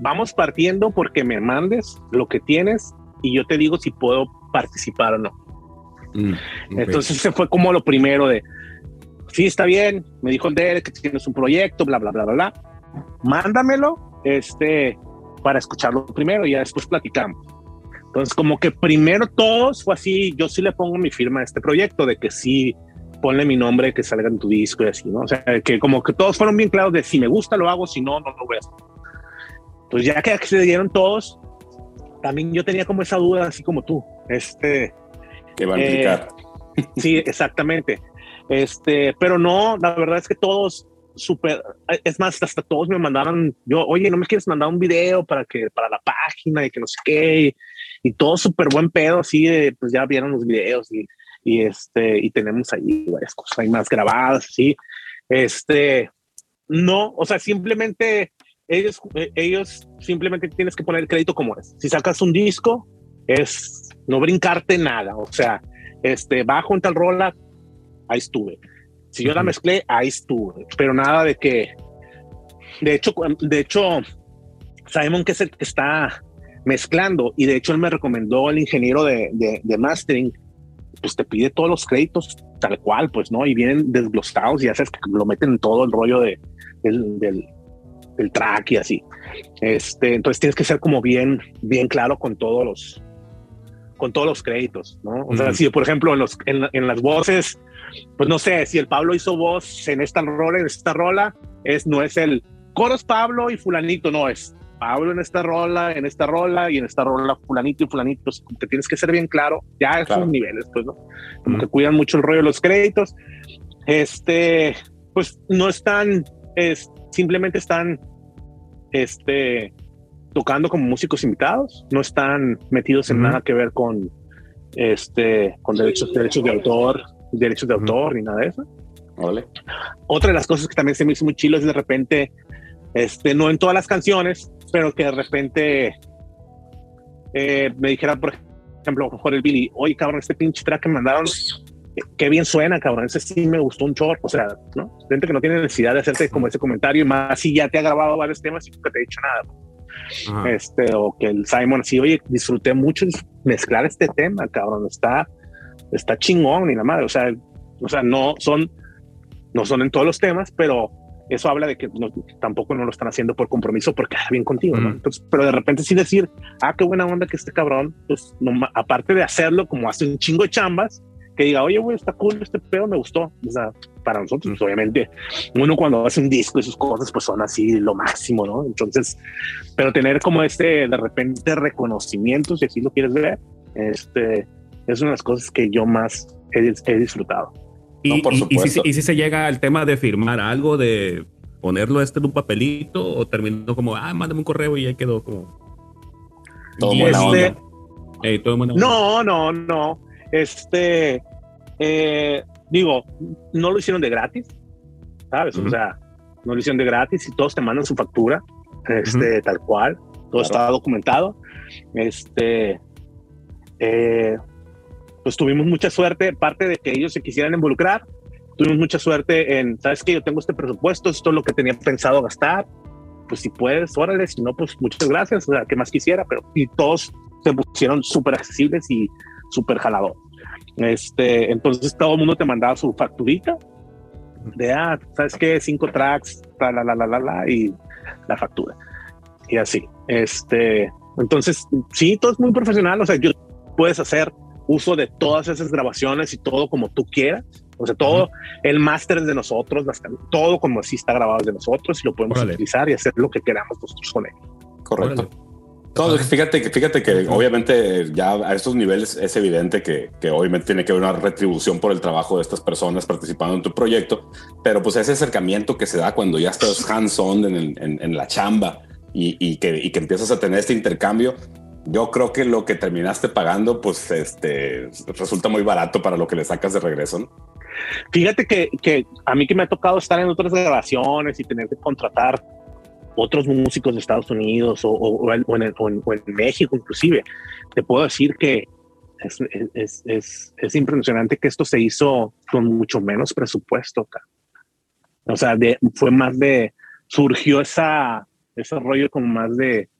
vamos partiendo porque me mandes lo que tienes y yo te digo si puedo participar o no. Mm, Entonces se fue como lo primero de, sí, está bien, me dijo el Derek que tienes un proyecto, bla, bla, bla, bla, bla. Mándamelo este, para escucharlo primero y ya después platicamos. Entonces, como que primero todos fue así, yo sí le pongo mi firma a este proyecto, de que sí, ponle mi nombre, que salga en tu disco y así, ¿no? O sea, que como que todos fueron bien claros de si me gusta lo hago, si no, no lo voy a hacer. Pues ya que accedieron todos, también yo tenía como esa duda, así como tú, este...
Que va a implicar.
Eh, sí, exactamente. Este, pero no, la verdad es que todos súper, es más, hasta todos me mandaron, yo, oye, ¿no me quieres mandar un video para que, para la página y que no sé qué? Y, todo súper buen pedo, así, pues ya vieron los videos y, y este, y tenemos ahí varias cosas ahí más grabadas, sí. Este, no, o sea, simplemente ellos, ellos simplemente tienes que poner el crédito como es. Si sacas un disco, es no brincarte nada, o sea, este, bajo en tal rola, ahí estuve. Si yo la mezclé, ahí estuve. Pero nada de que. De hecho, de hecho, Simon, que es el que está mezclando, y de hecho él me recomendó el ingeniero de, de, mastering, pues te pide todos los créditos tal cual, pues, ¿no? Y vienen desglosados y haces que lo meten en todo el rollo de, del, del, del, track y así. Este, entonces tienes que ser como bien, bien claro con todos los, con todos los créditos, ¿no? O sea, si por ejemplo en, los, en, en, las voces, pues no sé, si el Pablo hizo voz en esta rola, en esta rola, es, no es el coros Pablo y fulanito, no, es Pablo en esta rola, en esta rola y en esta rola fulanito y fulanito, como que tienes que ser bien claro, ya esos niveles, pues, ¿no? Como que cuidan mucho el rollo de los créditos. Este, pues no están, es, simplemente están, este, tocando como músicos invitados, no están metidos en nada que ver con, este, con derechos, derechos de autor, derechos de autor ni nada de eso. Otra de las cosas que también se me hizo muy chilo es de repente, este, no en todas las canciones, pero que de repente eh, me dijera, por ejemplo, el Billy, oye, cabrón, este pinche track que me mandaron, qué bien suena, cabrón, ese sí me gustó un chorro, o sea, ¿no? Gente que no tiene necesidad de hacerte como ese comentario, y más si ya te ha grabado varios temas y nunca te he dicho nada. Este, o que el Simon así, oye, disfruté mucho mezclar este tema, cabrón, está, está chingón y la madre, o sea, o sea, no son, no son en todos los temas, pero eso habla de que tampoco no lo están haciendo por compromiso porque quedar bien contigo, ¿no? Entonces, pero de repente sí decir, ah, qué buena onda que este cabrón, pues no, aparte de hacerlo como hace un chingo de chambas, que diga, oye, güey, está cool, este pedo me gustó. O sea, para nosotros, pues, obviamente, uno cuando hace un disco y sus cosas, pues son así lo máximo, ¿no? Entonces, pero tener como este, de repente, reconocimiento, si así lo quieres ver, este, es una de las cosas que yo más he, he disfrutado.
Y, y, si, y, si, se llega al tema de firmar algo, de ponerlo este en un papelito, o terminó como, ah, mándame un correo y ya quedó como.
Todo buena este, onda.
Hey, todo buena
onda. No, no, no. Este, eh, digo, no lo hicieron de gratis, ¿sabes? Uh -huh. O sea, no lo hicieron de gratis y todos te mandan su factura, este, uh -huh. tal cual, todo claro. está documentado. Este, eh, pues tuvimos mucha suerte, parte de que ellos se quisieran involucrar, tuvimos mucha suerte en, sabes que yo tengo este presupuesto, esto es lo que tenía pensado gastar, pues si puedes, órale, si no, pues muchas gracias, o sea, que más quisiera, pero y todos se pusieron súper accesibles y súper jalador. Este, entonces todo el mundo te mandaba su facturita de, ah, sabes qué, cinco tracks, la, la, la, la, la, y la factura. Y así, este, entonces, sí, todo es muy profesional, o sea, yo puedes hacer uso de todas esas grabaciones y todo como tú quieras. O sea, todo uh -huh. el máster de nosotros, todo como así está grabado de nosotros y lo podemos Órale. utilizar y hacer lo que queramos nosotros con él.
Correcto. No, fíjate que fíjate que obviamente ya a estos niveles es evidente que, que, obviamente tiene que haber una retribución por el trabajo de estas personas participando en tu proyecto, pero pues ese acercamiento que se da cuando ya estás hands-on en, en, en, la chamba y, y, que, y que empiezas a tener este intercambio, yo creo que lo que terminaste pagando, pues este resulta muy barato para lo que le sacas de regreso. ¿no?
Fíjate que, que, a mí que me ha tocado estar en otras grabaciones y tener que contratar otros músicos de Estados Unidos o, o, en, México, inclusive, te puedo decir que es, es, es, es, impresionante que esto se hizo con mucho menos presupuesto. O sea, de, fue más de, surgió esa, ese rollo como más de,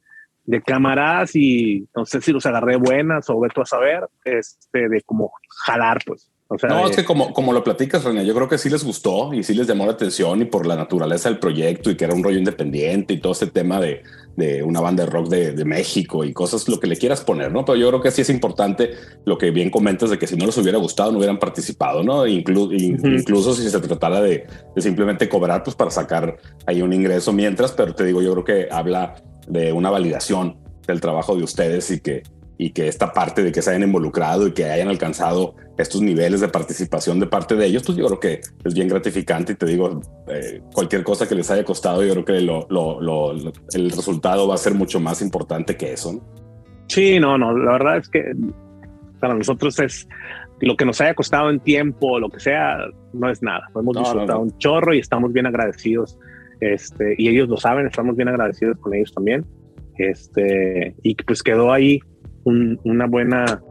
de cámaras y no sé si los agarré buenas o veto a saber, este, de como jalar, pues. O sea,
no,
de...
es que como, como lo platicas, René, yo creo que sí les gustó y sí les llamó la atención y por la naturaleza del proyecto y que era un rollo independiente y todo ese tema de, de una banda de rock de, de, México y cosas, lo que le quieras poner, ¿no? Pero yo creo que sí es importante lo que bien comentas de que si no les hubiera gustado no hubieran participado, ¿no? Inclu uh -huh. Incluso si se tratara de, de simplemente cobrar, pues para sacar ahí un ingreso mientras, pero te digo, yo creo que habla de una validación del trabajo de ustedes y que, y que esta parte de que se hayan involucrado y que hayan alcanzado estos niveles de participación de parte de ellos, pues yo creo que es bien gratificante y te digo, eh, cualquier cosa que les haya costado, yo creo que lo, lo, lo, el resultado va a ser mucho más importante que eso. ¿no?
Sí, no, no, la verdad es que para nosotros es lo que nos haya costado en tiempo, lo que sea, no es nada. Hemos no, disfrutado no, no. un chorro y estamos bien agradecidos. Este, y ellos lo saben, estamos bien agradecidos con ellos también. Este, y pues quedó ahí un, una buena,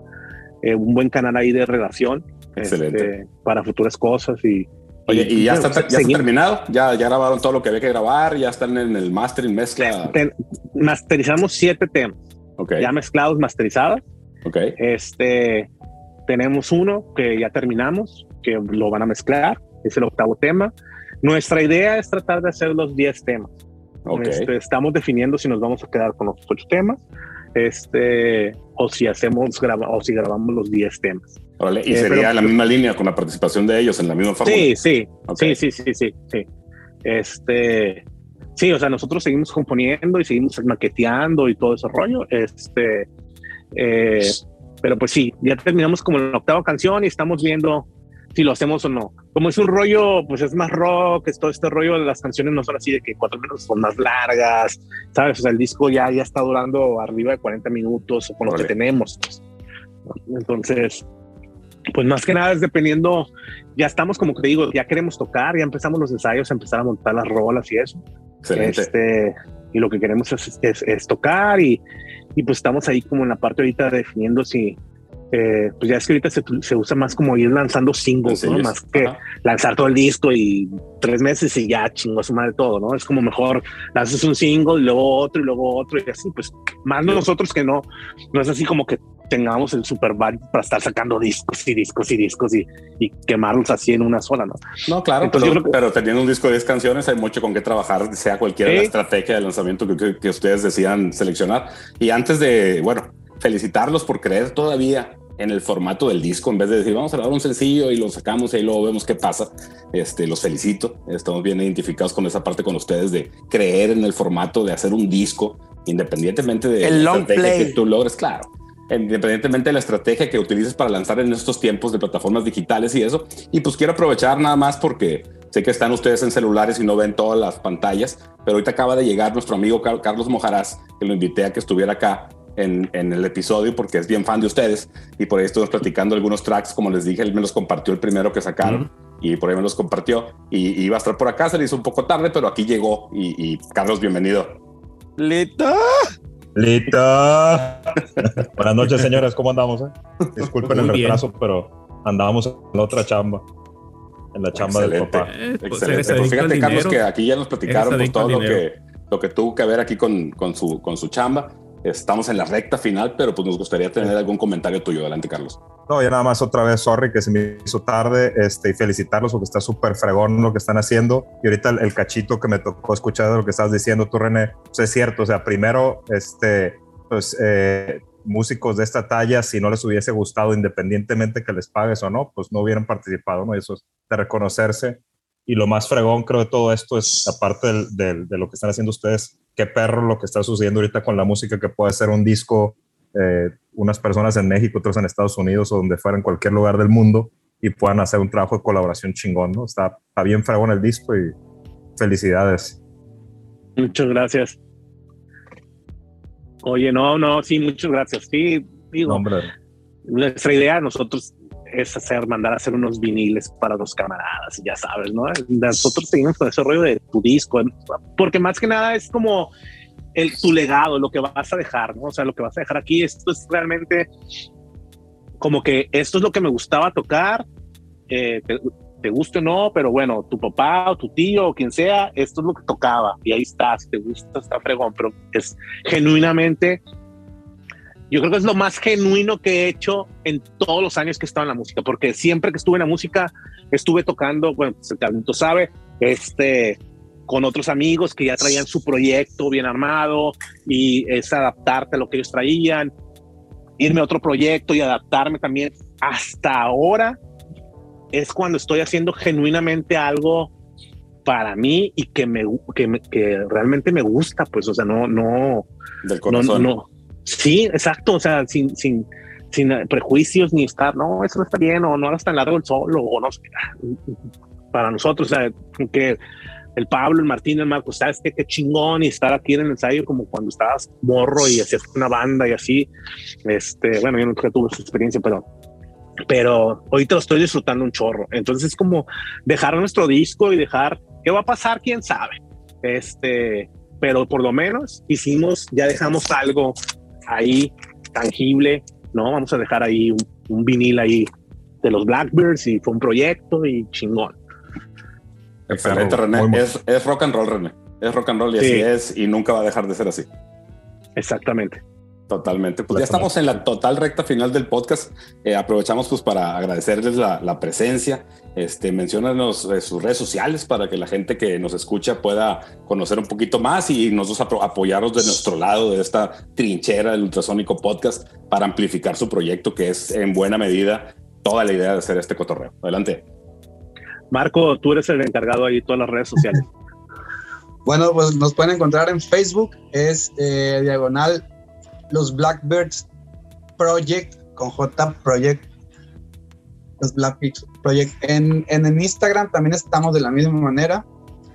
eh, un buen canal ahí de relación este, para futuras cosas y,
Oye, ¿y, y ya, está, ya está, terminado? ¿Ya, ¿Ya grabaron todo lo que había que grabar? ¿Ya están en el mastering, mezcla?
Ten, masterizamos siete temas.
Okay.
Ya mezclados, masterizados.
Okay.
Este, tenemos uno que ya terminamos, que lo van a mezclar. Es el octavo tema. Nuestra idea es tratar de hacer los diez temas.
Okay.
Este, estamos definiendo si nos vamos a quedar con los ocho temas este, o si hacemos, graba, o si grabamos los 10 temas.
y eh, sería la misma línea con la participación de ellos en la misma fórmula.
Sí, sí, sí, sí, sí, sí, sí. Este, sí, o sea, nosotros seguimos componiendo y seguimos maqueteando y todo ese rollo. Este, eh, pero pues sí, ya terminamos como la octava canción y estamos viendo si lo hacemos o no. Como es un rollo, pues es más rock, es todo este rollo las canciones no son así de que cuatro minutos son más largas, ¿sabes? O sea, el disco ya, ya está durando arriba de 40 minutos o con lo que tenemos. Entonces, pues más que nada es dependiendo, ya estamos como que digo, ya queremos tocar, ya empezamos los ensayos empezar a montar las rolas y eso. Este, y lo que queremos es, es, tocar y, y, pues estamos ahí como en la parte ahorita definiendo si, eh, pues ya es que ahorita se, se, usa más como ir lanzando singles, ¿no? Más que lanzar todo el disco y tres meses y ya chingo a su madre todo, ¿no? Es como mejor lanzas un single, y luego otro y luego otro y así, pues más nosotros que no, no es así como que tengamos el super bar para estar sacando discos y discos y discos y, y quemarlos así en una sola, ¿no?
No, claro, pero, teniendo un disco de 10 canciones hay mucho con qué trabajar, sea cualquiera la estrategia de lanzamiento que, que, ustedes decían seleccionar. Y antes de, bueno, felicitarlos por creer todavía en el formato del disco, en vez de decir vamos a grabar un sencillo y lo sacamos y ahí luego vemos qué pasa. Este, los felicito. Estamos bien identificados con esa parte con ustedes de creer en el formato de hacer un disco, independientemente de
el la
estrategia que tú logres, claro. Independientemente de la estrategia que utilices para lanzar en estos tiempos de plataformas digitales y eso. Y pues quiero aprovechar nada más porque sé que están ustedes en celulares y no ven todas las pantallas, pero ahorita acaba de llegar nuestro amigo Carlos Mojarás, que lo invité a que estuviera acá en, el episodio porque es bien fan de ustedes y por ahí estuvimos platicando algunos tracks, como les dije, él me los compartió el primero que sacaron y por ahí me los compartió y, iba a estar por acá, se le hizo un poco tarde, pero aquí llegó y, Carlos, bienvenido.
Lita.
Lita. Buenas noches, señores, ¿cómo andamos? Eh? Disculpen el retraso, pero andábamos en la otra chamba. En la chamba del papá.
Eh, pues Excelente. Pues fíjate, Carlos, que aquí ya nos platicaron pues, todo lo que, lo que tuvo que ver aquí con, con, su, con su chamba. Estamos en la recta final, pero pues nos gustaría tener algún comentario tuyo. Adelante, Carlos.
No, ya nada más otra vez, sorry que se me hizo tarde este, y felicitarlos porque está súper fregón lo que están haciendo. Y ahorita el, cachito que me tocó escuchar de lo que estabas diciendo tú, René, pues es cierto. O sea, primero, este, pues eh, músicos de esta talla, si no les hubiese gustado, independientemente que les pagues o no, pues no hubieran participado, ¿no? Y eso es de reconocerse. Y lo más fregón, creo, de todo esto es, aparte del, de lo que están haciendo ustedes, qué perro lo que está sucediendo ahorita con la música, que puede ser un disco, eh, unas personas en México, otros en Estados Unidos o donde fuera en cualquier lugar del mundo y puedan hacer un trabajo de colaboración chingón, ¿no? Está, está bien fregón el disco y felicidades.
Muchas gracias. Oye, no, no, sí, muchas gracias. Sí, digo, nuestra idea, nosotros es hacer, mandar a hacer unos viniles para los camaradas, ya sabes, ¿no? Nosotros seguimos con ese rollo de tu disco, porque más que nada es como el, tu legado, lo que vas a dejar, ¿no? O sea, lo que vas a dejar aquí, esto es realmente como que esto es lo que me gustaba tocar, eh, te, guste o no, pero bueno, tu papá o tu tío o quien sea, esto es lo que tocaba y ahí está, si te gusta, está fregón, pero es genuinamente yo creo que es lo más genuino que he hecho en todos los años que he estado en la música, porque siempre que estuve en la música estuve tocando, bueno, pues el talento sabe, este, con otros amigos que ya traían su proyecto bien armado y es adaptarte a lo que ellos traían, irme a otro proyecto y adaptarme también. Hasta ahora es cuando estoy haciendo genuinamente algo para mí y que me que, que realmente me gusta, pues, o sea, no, no,
del corazón.
no, no Sí, exacto, o sea, sin, sin, sin prejuicios ni estar, no, eso no está bien, o no está en largo el solo, o no sé. Para nosotros, o sea, que el Pablo, el Martín, el Marco, sabes qué, qué chingón y estar aquí en el ensayo como cuando estabas morro y hacías una banda y así. Este, bueno, yo nunca tuve esa experiencia, pero pero ahorita lo estoy disfrutando un chorro. Entonces es como dejar nuestro disco y dejar qué va a pasar, quién sabe. Este, pero por lo menos hicimos, ya dejamos algo ahí tangible, ¿no? Vamos a dejar ahí un, vinil ahí de los Blackbirds y fue un proyecto y chingón.
Excelente, René. Es, rock and roll, René. Es rock and roll y así es y nunca va a dejar de ser así.
Exactamente.
Totalmente. Pues ya estamos en la total recta final del podcast. Eh, aprovechamos pues para agradecerles la, la presencia. Este, menciónanos eh, sus redes sociales para que la gente que nos escucha pueda conocer un poquito más y nosotros apoyarnos de nuestro lado de esta trinchera del Ultrasónico Podcast para amplificar su proyecto, que es en buena medida toda la idea de hacer este cotorreo. Adelante.
Marco, tú eres el encargado ahí de todas las redes sociales.
Bueno, pues nos pueden encontrar en Facebook, es eh, diagonal los Blackbirds Project con J Project. Los Blackbirds Project. En, en, en Instagram también estamos de la misma manera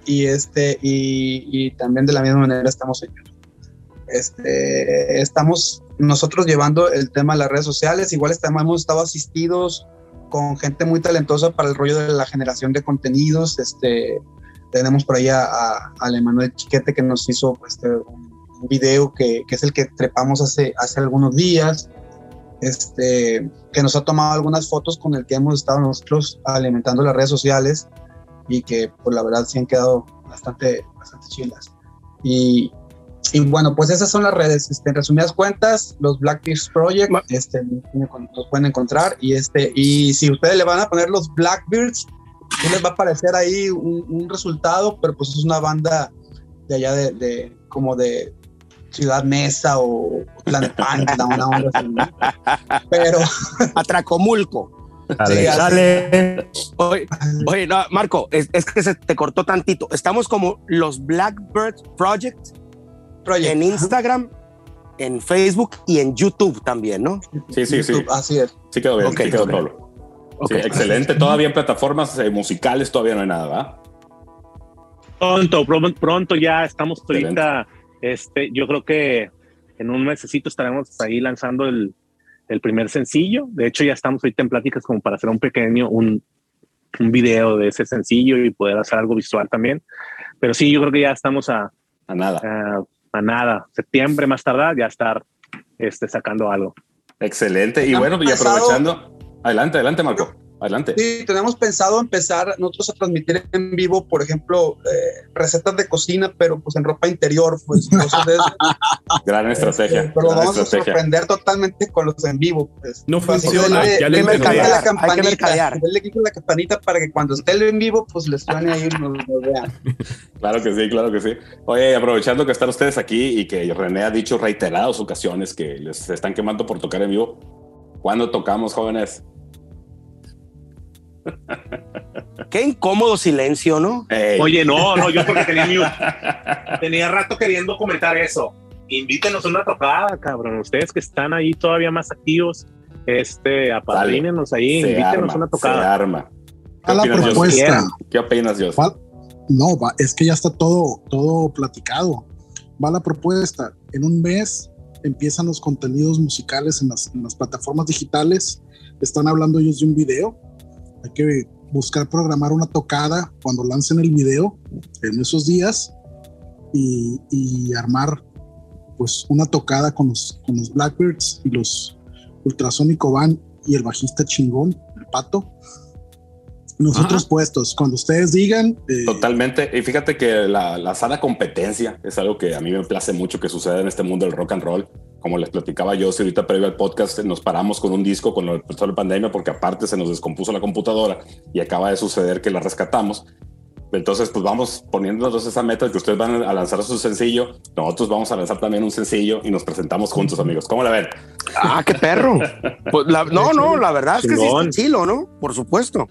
y este y, y también de la misma manera estamos en YouTube. Este, estamos nosotros llevando el tema de las redes sociales, igual estamos, hemos estado asistidos con gente muy talentosa para el rollo de la generación de contenidos, este, tenemos por ahí a, a, a Emanuel Chiquete que nos hizo este, un video que, que, es el que trepamos hace, hace algunos días, este, que nos ha tomado algunas fotos con el que hemos estado nosotros alimentando las redes sociales y que pues la verdad sí han quedado bastante, bastante chilas. Y, y bueno, pues esas son las redes. Este, en resumidas cuentas, los Blackbeards Project este, los pueden encontrar. Y, este, y si ustedes le van a poner los Blackbeards, sí les va a aparecer ahí un, un resultado, pero pues es una banda de allá de, de como de Ciudad Mesa o Planet Panda, una onda. Pero.
Atracomulco.
Dale, sí, dale.
Oye, oye no, Marco, es, es, que se te cortó tantito. Estamos como los Blackbird Project, Project. en Instagram, en Facebook y en YouTube también, ¿no?
Sí, sí,
YouTube,
sí.
Así es.
Sí quedó bien, okay, sí quedó okay. Pablo. Okay. Sí, excelente. Todavía en plataformas eh, musicales todavía no hay nada, ¿verdad?
Pronto, pronto, pronto ya estamos ahorita. Este, yo creo que en un mesecito estaremos ahí lanzando el, el, primer sencillo. De hecho, ya estamos ahorita en pláticas como para hacer un pequeño, un, un video de ese sencillo y poder hacer algo visual también. Pero sí, yo creo que ya estamos a,
a nada.
A, a nada. Septiembre más tardar, ya estar este, sacando algo.
Excelente. Y bueno, y aprovechando. Adelante, adelante, Marco. Adelante.
Sí, tenemos pensado empezar nosotros a transmitir en vivo, por ejemplo, eh, recetas de cocina, pero pues en ropa interior, pues. Entonces,
gran estrategia.
Este, pero
gran
vamos
estrategia.
a sorprender totalmente con los en vivo. Pues.
No funciona.
Pues,
ya le
la
campanita,
campanita, la campanita para que cuando esté el en vivo, pues les suene ahí y nos, nos vean.
Claro que sí, claro que sí. Oye, aprovechando que están ustedes aquí y que René ha dicho reiteradas ocasiones que les están quemando por tocar en vivo, ¿cuándo tocamos, jóvenes?
Qué incómodo silencio, ¿no?
Hey. Oye, no, no, yo porque tenía mute. tenía rato queriendo comentar eso. Invítenos a una tocada, cabrón. Ustedes que están ahí todavía más activos, este, apadrínenos ahí,
se
invítenos
arma,
a una tocada.
Se arma.
¿Qué a la propuesta.
¿Qué opinas, Dios?
No, va, es que ya está todo, todo platicado. Va la propuesta. En un mes empiezan los contenidos musicales en las, en las plataformas digitales. Están hablando ellos de un video hay que buscar programar una tocada cuando lancen el video en esos días y, armar pues una tocada con los, con los Blackbirds y los Ultrasónico Van y el bajista chingón, el pato. Nosotros Ajá. puestos, cuando ustedes digan.
Eh, Totalmente. Y fíjate que la, la, sana competencia es algo que a mí me place mucho que suceda en este mundo del rock and roll. Como les platicaba yo, si ahorita previo al podcast nos paramos con un disco con el de la pandemia porque aparte se nos descompuso la computadora y acaba de suceder que la rescatamos. Entonces, pues vamos poniéndonos esa meta de que ustedes van a lanzar su sencillo. Nosotros vamos a lanzar también un sencillo y nos presentamos juntos, amigos. ¿Cómo la ven?
Ah, qué perro. Pues la, no, no, la verdad es que sí chilo, ¿no? Por supuesto.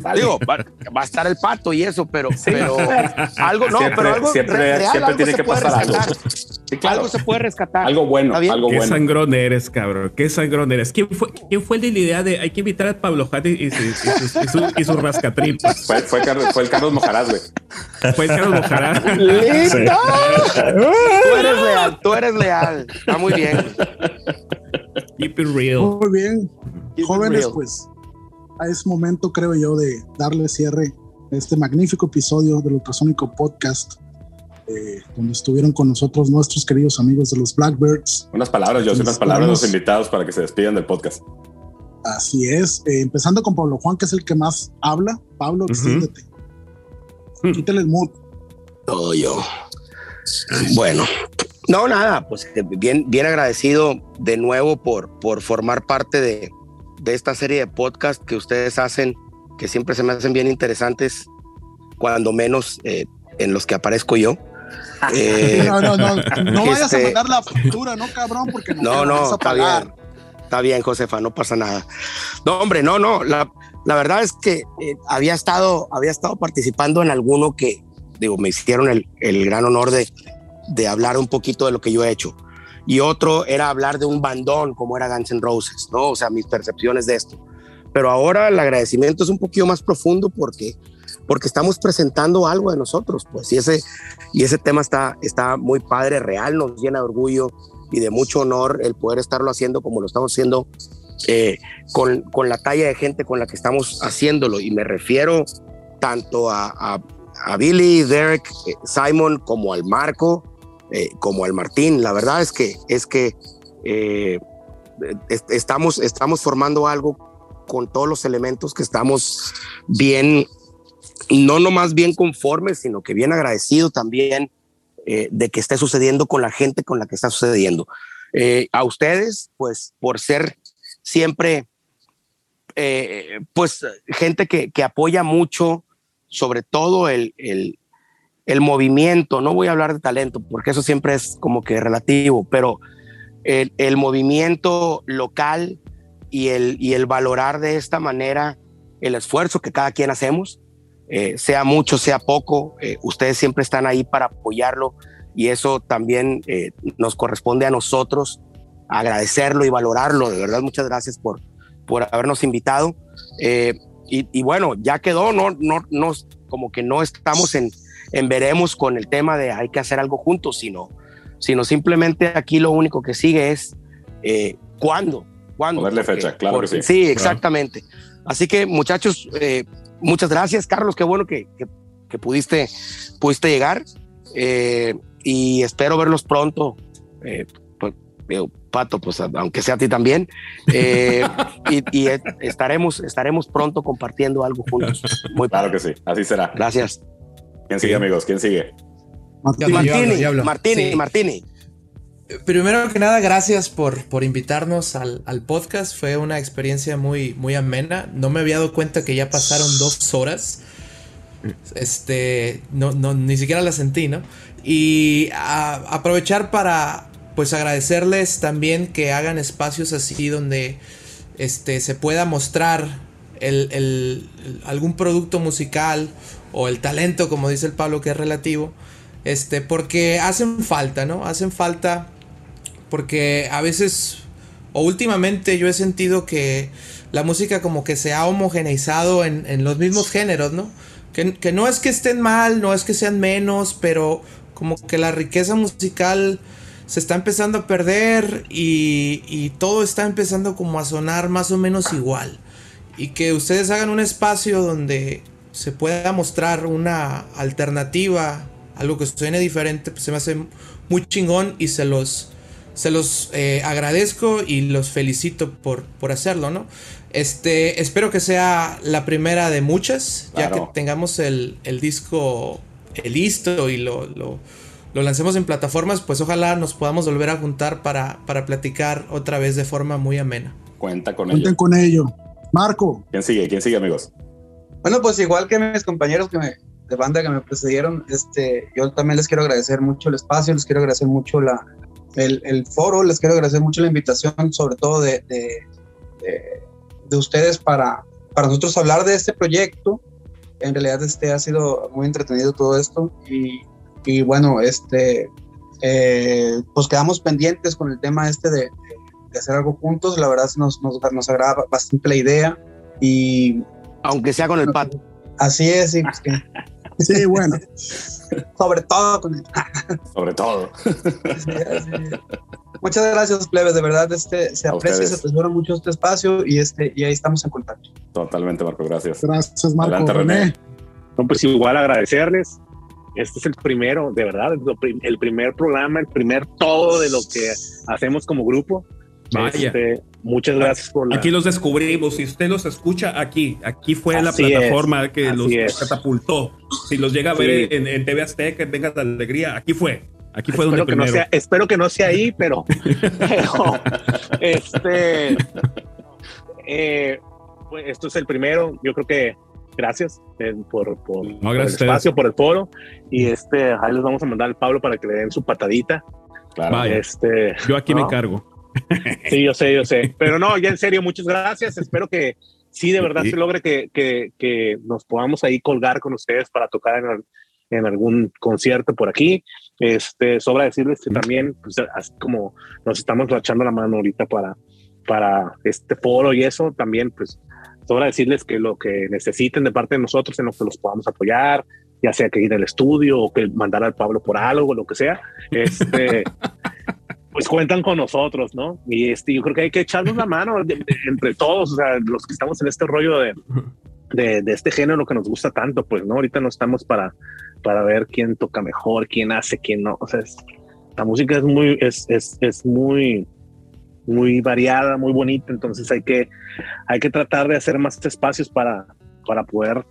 Vale. Digo, va, va, a estar el pato y eso, pero, sí. pero algo, no,
siempre,
pero algo
siempre,
real,
siempre
algo
tiene
se
que
puede
pasar
rescatar.
algo. Sí, claro.
Algo se puede rescatar.
Algo bueno, algo
Qué
bueno.
sangrón eres, cabrón. Qué sangrón eres. ¿Quién fue, ¿Quién fue el de la idea de hay que invitar a Pablo Jade y, y, y, y, su, y su?
Fue, fue, Carlos, fue el Carlos Mojarás, güey.
Fue el Carlos Mojarás.
¡Lindo! Tú eres leal, tú eres leal. Está muy bien.
Keep it real.
Muy bien.
Keep
Jóvenes,
real.
pues es momento, creo yo, de darle cierre a este magnífico episodio del Ultrasónico Podcast, eh, donde estuvieron con nosotros nuestros queridos amigos de los Blackbirds.
Unas palabras, yo unas palabras los invitados para que se despidan del podcast.
Así es, eh, empezando con Pablo Juan, que es el que más habla. Pablo, extiéndete. Uh -huh. Quítale el mood.
Todo yo. Bueno, No, nada, pues bien, bien agradecido de nuevo por, por formar parte de, de esta serie de podcast que ustedes hacen, que siempre se me hacen bien interesantes, cuando menos eh, en los que aparezco yo.
Eh, no, no, no, no vayas a este, mandar la factura, no cabrón, porque
no, no, está bien, está bien, Josefa, no pasa nada. No, hombre, no, no, la, la verdad es que eh, había, estado, había estado participando en alguno que, digo, me hicieron el, el gran honor de, de hablar un poquito de lo que yo he hecho. Y otro era hablar de un bandón como era Guns N' Roses, ¿no? O sea, mis percepciones de esto. Pero ahora el agradecimiento es un poquito más profundo porque, porque estamos presentando algo de nosotros, pues, y ese, y ese tema está, está muy padre, real, nos llena de orgullo y de mucho honor el poder estarlo haciendo como lo estamos haciendo eh, con, con, la talla de gente con la que estamos haciéndolo. Y me refiero tanto a, Billy, Derek, eh, Simon, como al Marco, eh, como al Martín. La verdad es que, es que eh, estamos, estamos formando algo con todos los elementos que estamos bien, no nomás bien conformes, sino que bien agradecido también eh, de que esté sucediendo con la gente con la que está sucediendo. a ustedes, pues por ser siempre, pues gente que, que, apoya mucho, sobre todo el, el, el movimiento, no voy a hablar de talento, porque eso siempre es como que relativo, pero el, el movimiento local y el, y el valorar de esta manera el esfuerzo que cada quien hacemos, eh, sea mucho, sea poco, eh, ustedes siempre están ahí para apoyarlo y eso también eh, nos corresponde a nosotros agradecerlo y valorarlo. De verdad, muchas gracias por, por habernos invitado. Y, y, bueno, ya quedó, no, no, no, como que no estamos en, en veremos con el tema de hay que hacer algo juntos, sino, sino simplemente aquí lo único que sigue es eh, cuándo. ¿Cuándo?
Ponerle fecha, claro que sí.
Sí, exactamente. Así que muchachos, eh, muchas gracias, Carlos, qué bueno que, que, pudiste, pudiste llegar eh, y espero verlos pronto. Pues, Pato, pues aunque sea a ti también, y, y, estaremos, estaremos pronto compartiendo algo juntos.
Muy claro que sí, así será.
Gracias.
¿Quién sigue, amigos? ¿Quién sigue?
Martini, Martini, Martini.
Primero que nada, gracias por, por invitarnos al, al, podcast. Fue una experiencia muy, muy amena. No me había dado cuenta que ya pasaron dos horas. Este, no, no, ni siquiera la sentí, ¿no? Y aprovechar para, pues, agradecerles también que hagan espacios así donde, este, se pueda mostrar el, el, algún producto musical o el talento, como dice el Pablo, que es relativo, este, porque hacen falta, ¿no? Hacen falta porque a veces, o últimamente yo he sentido que la música como que se ha homogeneizado en, los mismos géneros, ¿no? Que, no es que estén mal, no es que sean menos, pero como que la riqueza musical se está empezando a perder y, y, todo está empezando como a sonar más o menos igual. Y que ustedes hagan un espacio donde se pueda mostrar una alternativa, algo que suene diferente, pues se me hace muy chingón y se los, se los eh, agradezco y los felicito por, por hacerlo, ¿no? Este, espero que sea la primera de muchas, ya que tengamos el, disco eh, listo y lo, lo, lancemos en plataformas, pues ojalá nos podamos volver a juntar para, para platicar otra vez de forma muy amena.
Cuenta con
Cuenten con ello. Marco.
¿Quién sigue? ¿Quién sigue, amigos?
Bueno, pues igual que mis compañeros de banda que me precedieron, este, yo también les quiero agradecer mucho el espacio, les quiero agradecer mucho la, el, el foro, les quiero agradecer mucho la invitación, sobre todo de, de, de, ustedes para, para nosotros hablar de este proyecto. En realidad este ha sido muy entretenido todo esto y, y bueno, este, eh, pues quedamos pendientes con el tema este de, de hacer algo juntos. La verdad nos, nos, nos agrada bastante la idea y
aunque sea con el pato.
Así es, sí. Pues
sí, bueno.
Sobre todo con el...
Sobre todo.
Muchas gracias, plebes. De verdad, este, se aprecia y se atesora mucho este espacio y, este, y ahí estamos en contacto.
Totalmente, Marco. Gracias.
Gracias, Marco. Adelante, René.
No, pues igual agradecerles. Este es el primero, de verdad, el primer programa, el primer todo de lo que hacemos como grupo.
Vaya. Este,
muchas gracias por
Aquí los descubrimos. Si usted los escucha aquí, aquí fue la plataforma que los catapultó. Si los llega a ver en, TV Azteca, Venga de Alegría, aquí fue. Aquí fue donde
espero que, no sea, espero que no sea ahí, pero, pero este, eh, pues, esto es el primero. Yo creo que gracias eh, por, por, el espacio, por el foro. Y este, ahí les vamos a mandar al Pablo para que le den su patadita.
Claro. Este, yo aquí me cargo.
Sí, yo sé, yo sé. Pero no, ya en serio, muchas gracias. Espero que sí, de verdad se logre que, que, que, nos podamos ahí colgar con ustedes para tocar en, en algún concierto por aquí. Este, sobra decirles que también, pues, así como nos estamos echando la mano ahorita para, para este foro y eso, también, pues, sobra decirles que lo que necesiten de parte de nosotros en lo que los podamos apoyar, ya sea que ir al estudio o que mandar al Pablo por algo, lo que sea, este, pues cuentan con nosotros, ¿no? Y este, yo creo que hay que echarnos la mano entre todos, o sea, los que estamos en este rollo de, de, este género que nos gusta tanto, pues, ¿no? Ahorita no estamos para, para ver quién toca mejor, quién hace, quién no, o sea, la música es muy, es, es, es muy, muy variada, muy bonita, entonces hay que, hay que tratar de hacer más espacios para, para poder,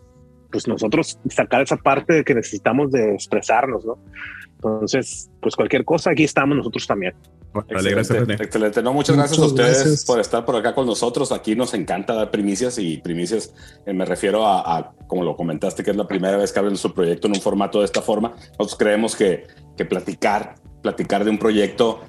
pues nosotros sacar esa parte de que necesitamos de expresarnos, ¿no? Entonces, pues cualquier cosa, aquí estamos nosotros también.
Excelente, excelente. No, muchas gracias a ustedes por estar por acá con nosotros. Aquí nos encanta dar primicias y primicias eh, me refiero a, a, como lo comentaste, que es la primera vez que abren su proyecto en un formato de esta forma. Nosotros creemos que, que platicar, platicar de un proyecto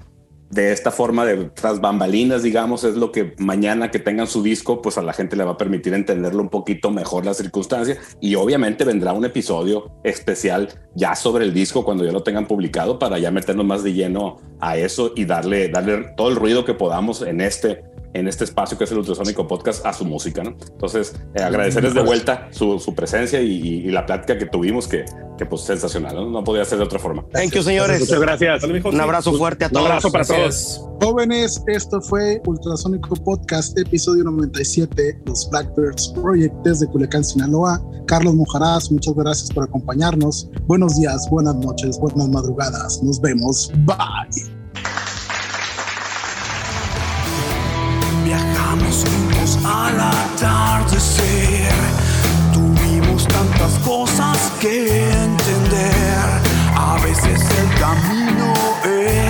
de esta forma de tras bambalinas, digamos, es lo que mañana que tengan su disco, pues a la gente le va a permitir entenderlo un poquito mejor la circunstancia. Y obviamente vendrá un episodio especial ya sobre el disco cuando ya lo tengan publicado para ya meternos más de lleno a eso y darle, darle todo el ruido que podamos en este en este espacio que es el Ultrasónico Podcast a su música, ¿no? Entonces, eh, agradecerles de vuelta su, su presencia y, y, y, la plática que tuvimos, que, que pues sensacional, ¿no? No podía ser de otra forma.
Thank you, señores.
Muchas gracias.
Un abrazo fuerte a todos.
Un abrazo para gracias. todos.
Jóvenes, esto fue Ultrasónico Podcast, episodio 97, los Blackbirds Project desde Culiacán, Sinaloa. Carlos Mojarás, muchas gracias por acompañarnos. Buenos días, buenas noches, buenas madrugadas. Nos vemos. Bye.
Viajamos juntos al atardecer. Tuvimos tantas cosas que entender. A veces el camino es